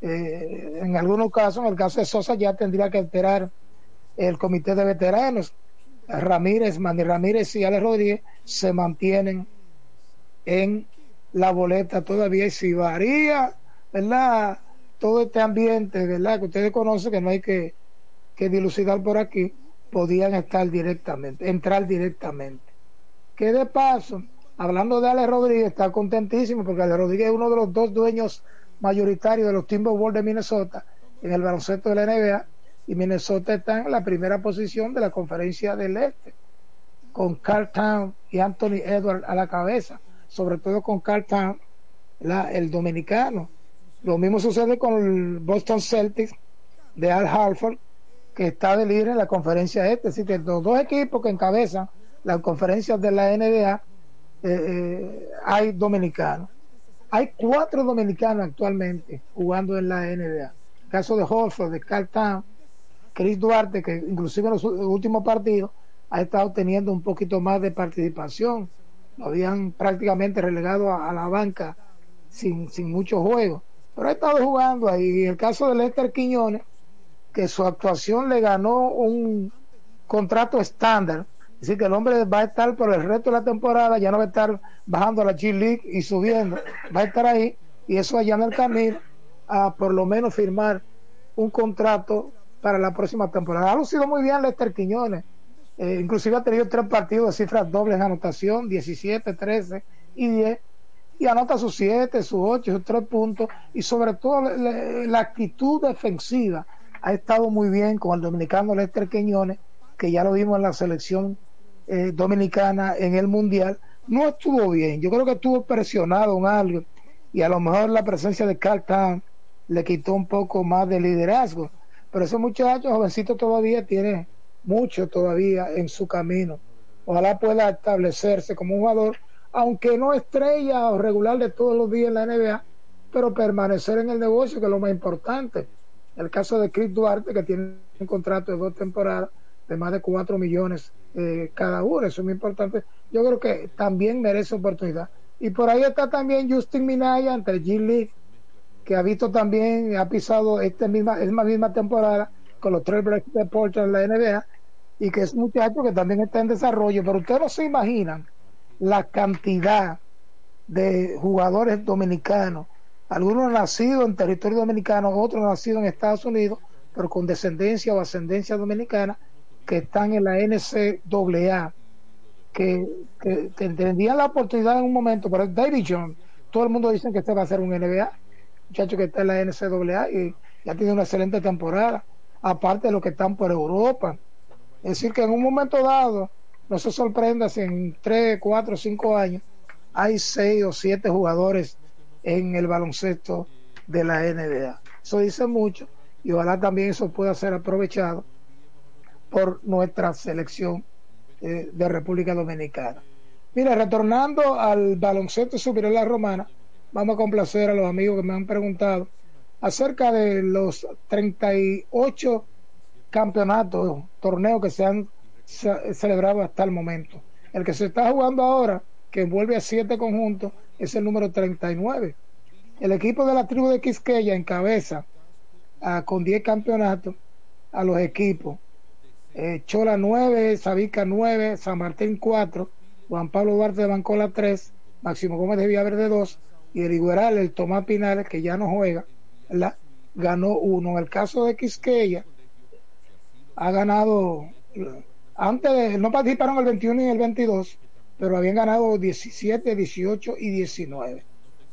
Eh, en algunos casos, en el caso de Sosa, ya tendría que esperar el comité de veteranos. Ramírez, Manny Ramírez y Alex Rodríguez se mantienen en la boleta todavía y si varía, ¿verdad? Todo este ambiente, ¿verdad? Que ustedes conocen, que no hay que, que dilucidar por aquí, podían estar directamente, entrar directamente. Que de paso, hablando de Ale Rodríguez, está contentísimo porque Ale Rodríguez es uno de los dos dueños mayoritarios de los Timberwolves de Minnesota en el baloncesto de la NBA y Minnesota está en la primera posición de la conferencia del Este con Carl Town y Anthony Edwards a la cabeza, sobre todo con Carl Town, el dominicano. Lo mismo sucede con el Boston Celtics de Al Harford, que está de líder en la conferencia este. Así que los dos equipos que encabezan las conferencias de la NBA eh, eh, hay dominicanos. Hay cuatro dominicanos actualmente jugando en la NBA. El caso de Holford, de Carl Town, Chris Duarte, que inclusive en los últimos partidos ha estado teniendo un poquito más de participación. Lo habían prácticamente relegado a, la banca sin, sin mucho juego. Pero ha estado jugando ahí. En el caso de Lester Quiñones, que su actuación le ganó un contrato estándar. Es decir, que el hombre va a estar por el resto de la temporada, ya no va a estar bajando a la G-League y subiendo, va a estar ahí y eso allá en el camino a por lo menos firmar un contrato para la próxima temporada. Ha lucido muy bien Lester Quiñones, eh, inclusive ha tenido tres partidos de cifras dobles en anotación, 17, 13 y 10, y anota sus 7, sus 8, sus 3 puntos, y sobre todo la actitud defensiva ha estado muy bien con el dominicano Lester Queñones, que ya lo vimos en la selección eh, dominicana en el Mundial. No estuvo bien, yo creo que estuvo presionado en algo y a lo mejor la presencia de Carl Town le quitó un poco más de liderazgo. Pero ese muchacho jovencito todavía tiene mucho todavía en su camino. Ojalá pueda establecerse como un jugador, aunque no estrella o regular de todos los días en la NBA, pero permanecer en el negocio, que es lo más importante el caso de Chris Duarte, que tiene un contrato de dos temporadas de más de 4 millones eh, cada uno, eso es muy importante. Yo creo que también merece oportunidad. Y por ahí está también Justin Minaya ante G League, que ha visto también, ha pisado esta misma, esta misma temporada con los tres de Portland en la NBA, y que es un muchacho que también está en desarrollo, pero ustedes no se imaginan la cantidad de jugadores dominicanos algunos nacidos en territorio dominicano, otros nacidos en Estados Unidos, pero con descendencia o ascendencia dominicana, que están en la NCAA, que, que, tendrían la oportunidad en un momento, pero David Jones, todo el mundo dice que este va a ser un NBA, muchacho que está en la NCAA y ya tiene una excelente temporada, aparte de los que están por Europa. Es decir, que en un momento dado, no se sorprenda si en 3, 4, 5 años hay 6 o 7 jugadores en el baloncesto de la NBA. Eso dice mucho y ojalá también eso pueda ser aprovechado por nuestra selección eh, de República Dominicana. Mira, retornando al baloncesto superior la romana, vamos a complacer a los amigos que me han preguntado acerca de los 38 campeonatos, torneos que se han celebrado hasta el momento. El que se está jugando ahora, que vuelve a siete conjuntos, es el número 39. El equipo de la tribu de Quisqueya encabeza ah, con 10 campeonatos a los equipos. Eh, Chola 9, Sabica 9, San Martín 4, Juan Pablo Duarte de Bancola 3, Máximo Gómez de Villaverde 2 y el Igueral, el Tomás Pinales, que ya no juega, la ganó uno. En el caso de Quisqueya, ha ganado, antes no participaron el 21 y el 22, pero habían ganado 17, 18 y 19.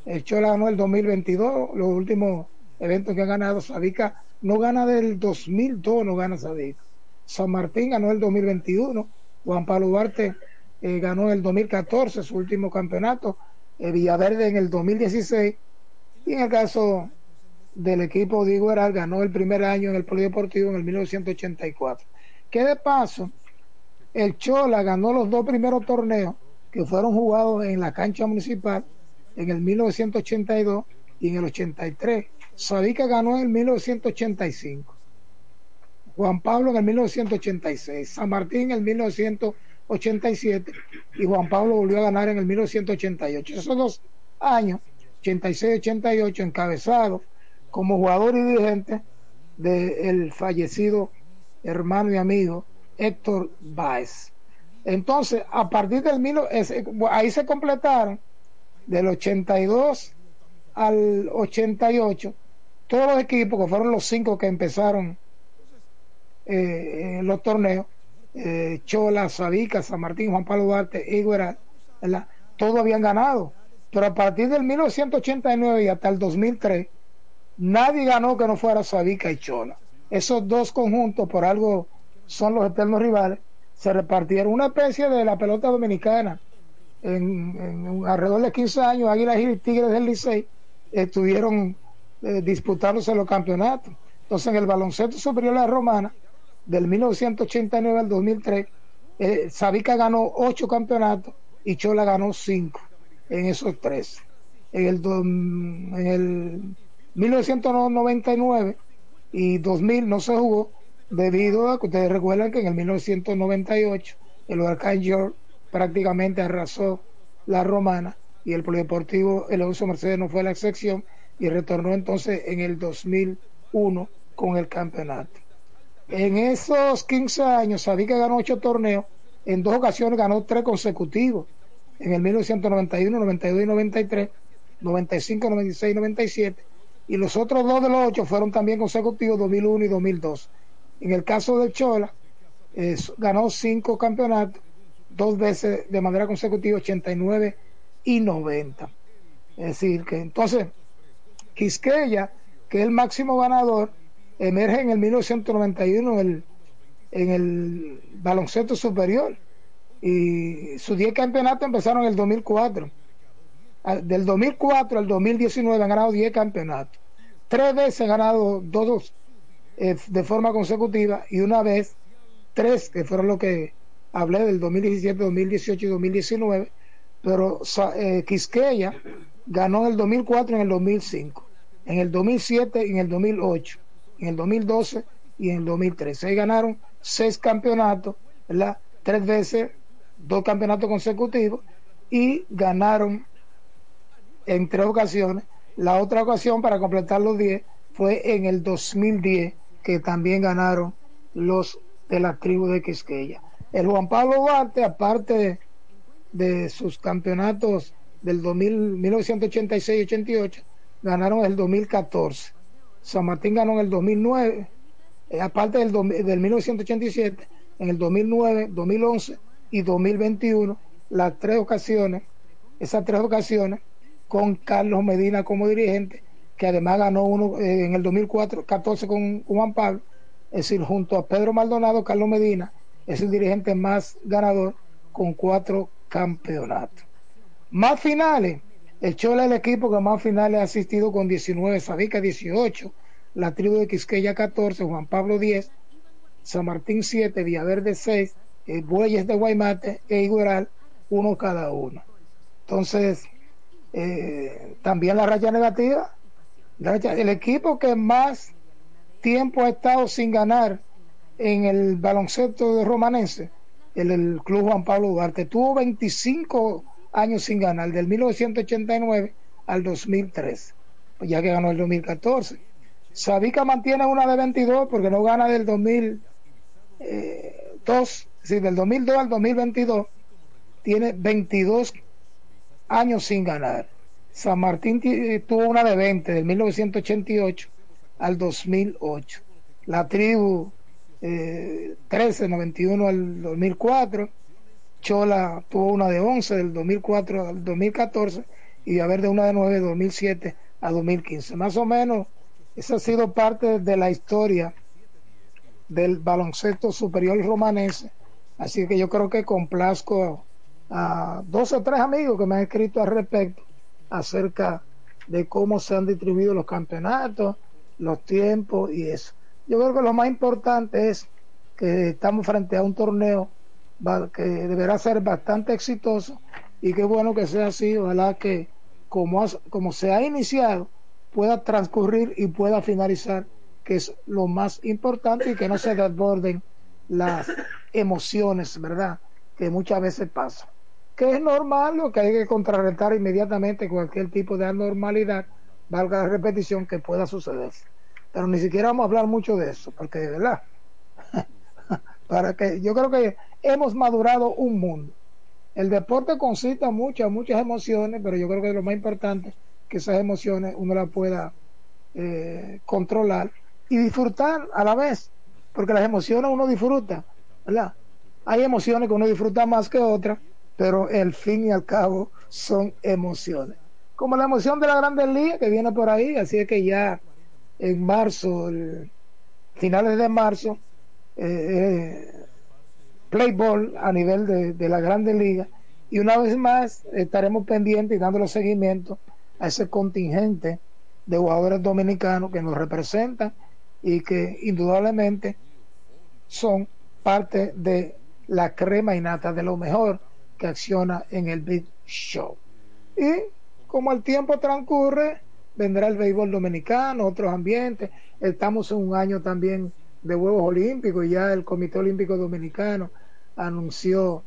El Chola ganó el 2022, los últimos eventos que han ganado. Sabica no gana del 2002, no gana Sabica. San Martín ganó el 2021, Juan Pablo Duarte eh, ganó el 2014 su último campeonato, eh, Villaverde en el 2016 y en el caso del equipo de Igueral ganó el primer año en el Polideportivo en el 1984. Que de paso, el Chola ganó los dos primeros torneos que fueron jugados en la cancha municipal en el 1982 y en el 83. Sabica ganó en el 1985. Juan Pablo en el 1986. San Martín en el 1987 y Juan Pablo volvió a ganar en el 1988. Esos dos años, 86-88, encabezado como jugador y dirigente del fallecido hermano y amigo Héctor Báez. Entonces, a partir del mil, ahí se completaron del 82 al 88 todos los equipos que fueron los cinco que empezaron eh, los torneos eh, Chola, Sabica, San Martín, Juan Pablo Duarte, Iguera, todos habían ganado pero a partir del 1989 y hasta el 2003 nadie ganó que no fuera Sabica y Chola. Esos dos conjuntos, por algo son los eternos rivales, se repartieron una especie de la pelota dominicana. En, alrededor de 15 años, Águilas y Tigres del Licey estuvieron eh, disputándose los campeonatos. Entonces, en el baloncesto superior a la romana, del 1989 al 2003, eh, Sabica ganó 8 campeonatos y Chola ganó 5 en esos tres. En el, en el 1999 y 2000 no se jugó debido a que ustedes recuerdan que en el 1998 el huracán George prácticamente arrasó la romana y el polideportivo el uso Mercedes no fue la excepción y retornó entonces en el 2001 con el campeonato. En esos 15 años sabía que ganó 8 torneos, en dos ocasiones ganó 3 consecutivos, en el 1991, 92 y 93, 95, 96 y 97 y los otros dos de los ocho fueron también consecutivos 2001 y 2002. En el caso de Chola, ganó cinco campeonatos, dos veces de manera consecutiva, 89 y 90. Es decir, que entonces Quisqueya, que es el máximo ganador, emerge en el 1991 en el, en el baloncesto superior y sus 10 campeonatos empezaron en el 2004 del 2004 al 2019 han ganado 10 campeonatos. Tres veces han ganado dos eh, de forma consecutiva y una vez tres, que fueron lo que hablé del 2017, 2018 y 2019. Pero eh, Quisqueya ganó en el 2004 y en el 2005, en el 2007 y en el 2008, en el 2012 y en el 2013. Ahí ganaron seis campeonatos, ¿verdad? Tres veces, dos campeonatos consecutivos y ganaron en tres ocasiones. La otra ocasión para completar los 10 fue en el 2010, que también ganaron los de la tribu de Quisqueya. El Juan Pablo Duarte, aparte de, sus campeonatos del 1986-88, ganaron el 2014. San Martín ganó en el 2009, eh, aparte del, del 1987, en el 2009, 2011 y 2021, las tres ocasiones, esas tres ocasiones con Carlos Medina como dirigente, que además ganó uno eh, en el 2014 con Juan Pablo, es decir, junto a Pedro Maldonado, Carlos Medina es el dirigente más ganador con cuatro campeonatos. Más finales, el Chola es el equipo que más finales ha asistido con 19, Sabica 18, la tribu de Quisqueya 14, Juan Pablo 10, San Martín 7, Villaverde 6, el Bueyes de Guaymate e Igueral, uno cada uno. Entonces, eh, también la raya negativa. El equipo que más tiempo ha estado sin ganar en el baloncesto romanense, el, el Club Juan Pablo Duarte, tuvo 25 años sin ganar, del 1989 al 2003, pues ya que ganó el 2014. Sabica mantiene una de 22 porque no gana del 2002, sí, del 2002 al 2022 tiene 22 años sin ganar. San Martín tuvo una de 20 del 1988 al 2008. La tribu eh, 13, 91 al 2004. Chola tuvo una de 11 del 2004 al 2014 y a de una de 9 de 2007 a 2015. Más o menos, esa ha sido parte de la historia del baloncesto superior romanense. Así que yo creo que complazco a dos o tres amigos que me han escrito al respecto acerca de cómo se han distribuido los campeonatos, los tiempos y eso. Yo creo que lo más importante es que estamos frente a un torneo que deberá ser bastante exitoso y qué bueno que sea así, ojalá que como, como se ha iniciado pueda transcurrir y pueda finalizar, que es lo más importante y que no se desborden las emociones, ¿verdad? Que muchas veces pasan que es normal, lo que hay que contrarrestar inmediatamente cualquier tipo de anormalidad, valga la repetición, que pueda suceder. Pero ni siquiera vamos a hablar mucho de eso, porque de verdad, para que yo creo que hemos madurado un mundo. El deporte concita muchas, muchas emociones, pero yo creo que lo más importante que esas emociones uno las pueda eh, controlar y disfrutar a la vez, porque las emociones uno disfruta, ¿verdad? Hay emociones que uno disfruta más que otras, pero el fin y al cabo son emociones. Como la emoción de la Grandes Ligas que viene por ahí, así es que ya en marzo, finales de marzo, eh, eh Playball a nivel de, de la Grandes Ligas y una vez más estaremos pendientes y dándole seguimiento a ese contingente de jugadores dominicanos que nos representan y que indudablemente son parte de la crema innata de lo mejor acciona en el Big Show. Y como el tiempo transcurre, vendrá el béisbol dominicano, otros ambientes. Estamos en un año también de Juegos Olímpicos y ya el Comité Olímpico Dominicano anunció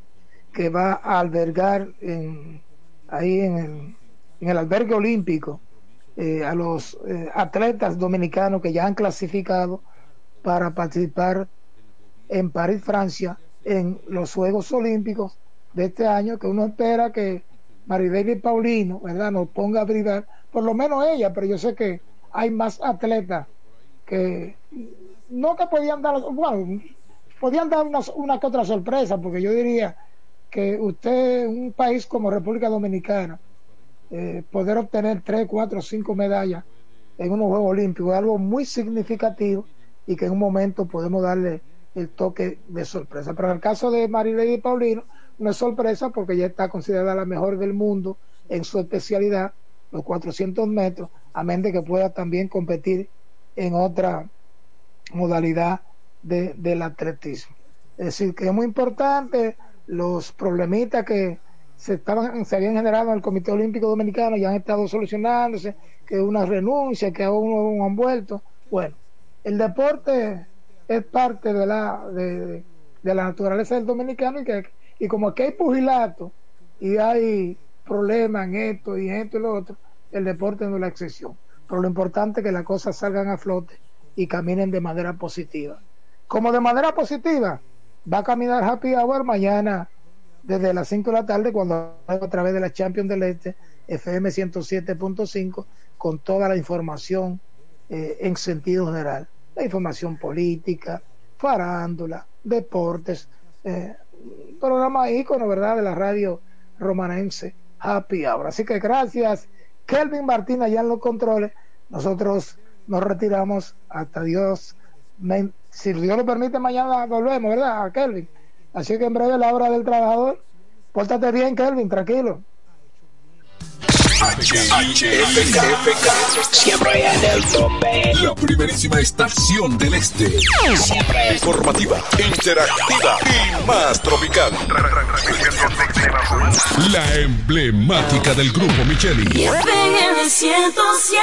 que va a albergar en, ahí en el, en el albergue olímpico eh, a los eh, atletas dominicanos que ya han clasificado para participar en París, Francia, en los Juegos Olímpicos de este año, que uno espera que Maribel y Paulino, ¿verdad?, nos ponga a brillar, por lo menos ella, pero yo sé que hay más atletas que no que podían dar, bueno, podían dar una, que otra sorpresa, porque yo diría que usted, un país como República Dominicana, eh, poder obtener tres, cuatro, cinco medallas en unos Juegos Olímpicos es algo muy significativo y que en un momento podemos darle el toque de sorpresa. Pero en el caso de Marilady y Paulino, no es sorpresa porque ya está considerada la mejor del mundo en su especialidad, los 400 metros, a menos que pueda también competir en otra modalidad de, del atletismo. Es decir, que es muy importante los problemitas que se estaban se habían generado en el Comité Olímpico Dominicano ya han estado solucionándose, que una renuncia, que uno han vuelto. Bueno, el deporte es parte de la de, de la naturaleza del dominicano y que y como aquí hay pugilato y hay problemas en esto y en esto y lo otro, el deporte no es la excepción. Pero lo importante es que las cosas salgan a flote y caminen de manera positiva. Como de manera positiva, va a caminar Happy Hour mañana desde las 5 de la tarde cuando a través de la Champions del Este, FM 107.5, con toda la información eh, en sentido general. La información política, farándula, deportes, eh, programa ícono, ¿verdad?, de la radio romanense Happy Hour. Así que gracias, Kelvin Martín, allá en los controles. Nosotros nos retiramos. Hasta Dios. si Dios lo permite, mañana volvemos, ¿verdad, Kelvin? Así que en breve la hora del trabajador. Pórtate bien, Kelvin, tranquilo. Siempre en el tope. La primerísima estación del este. Siempre informativa, interactiva y más tropical. La emblemática del grupo Micheli. FM 107.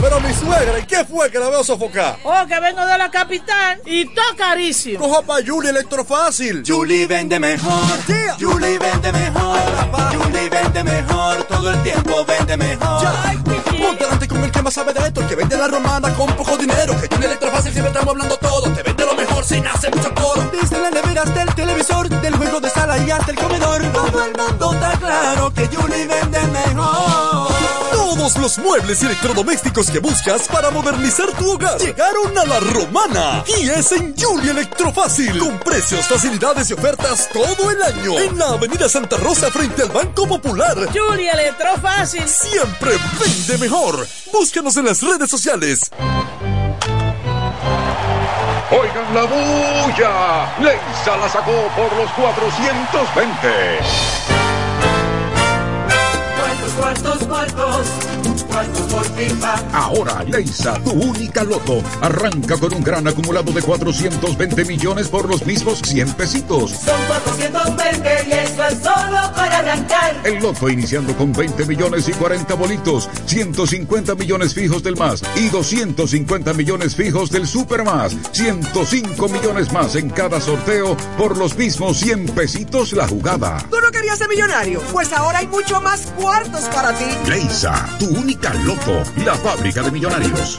Pero mi suegra, ¿y qué fue que la veo sofocar? Oh, que vengo de la capital y está carísimo. Coja pa' Julie Electrofácil. Julie vende mejor. Julie vende mejor. Julie vende mejor. Todo el tiempo vende mejor. Ponte delante con el que más sabe de esto, el que vende la romana con poco dinero. Que Julie Electrofácil siempre estamos hablando todo. Te vende lo mejor sin hacer mucho coro. Desde la nevera hasta el televisor, del juego de sala y hasta el comedor. Todo el mundo está claro que Julie vende mejor. Todos los muebles y electrodomésticos que buscas para modernizar tu hogar llegaron a la romana. Y es en Julie Electrofácil. Con precios, facilidades y ofertas todo el año. En la Avenida Santa Rosa frente al Banco Popular. Julie Electrofácil. Siempre vende mejor. Búscanos en las redes sociales. Oigan la bulla. Leisa la sacó por los 420. Cuartos, cuartos, cuartos. Cuartos por FIFA. Ahora, Leisa, tu única loto, arranca con un gran acumulado de 420 millones por los mismos 100 pesitos. Son 420 y eso es solo para arrancar. El loto iniciando con 20 millones y 40 bolitos, 150 millones fijos del más y 250 millones fijos del super más, 105 millones más en cada sorteo por los mismos 100 pesitos la jugada. ¿Tú no querías ser millonario? Pues ahora hay mucho más cuartos para ti. Leisa, tu única loto, la fábrica de millonarios.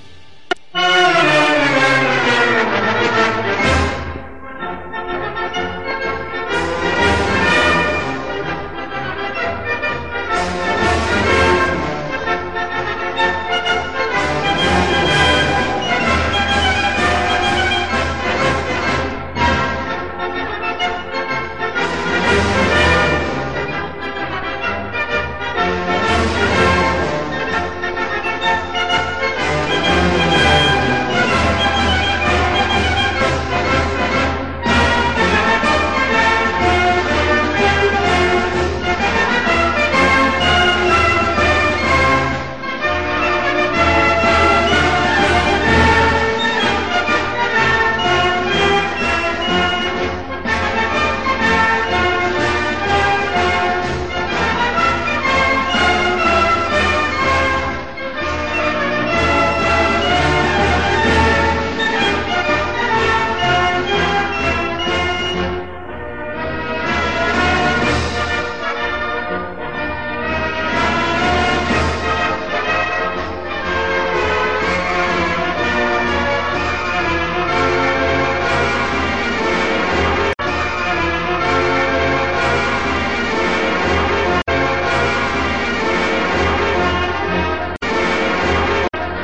Thank you.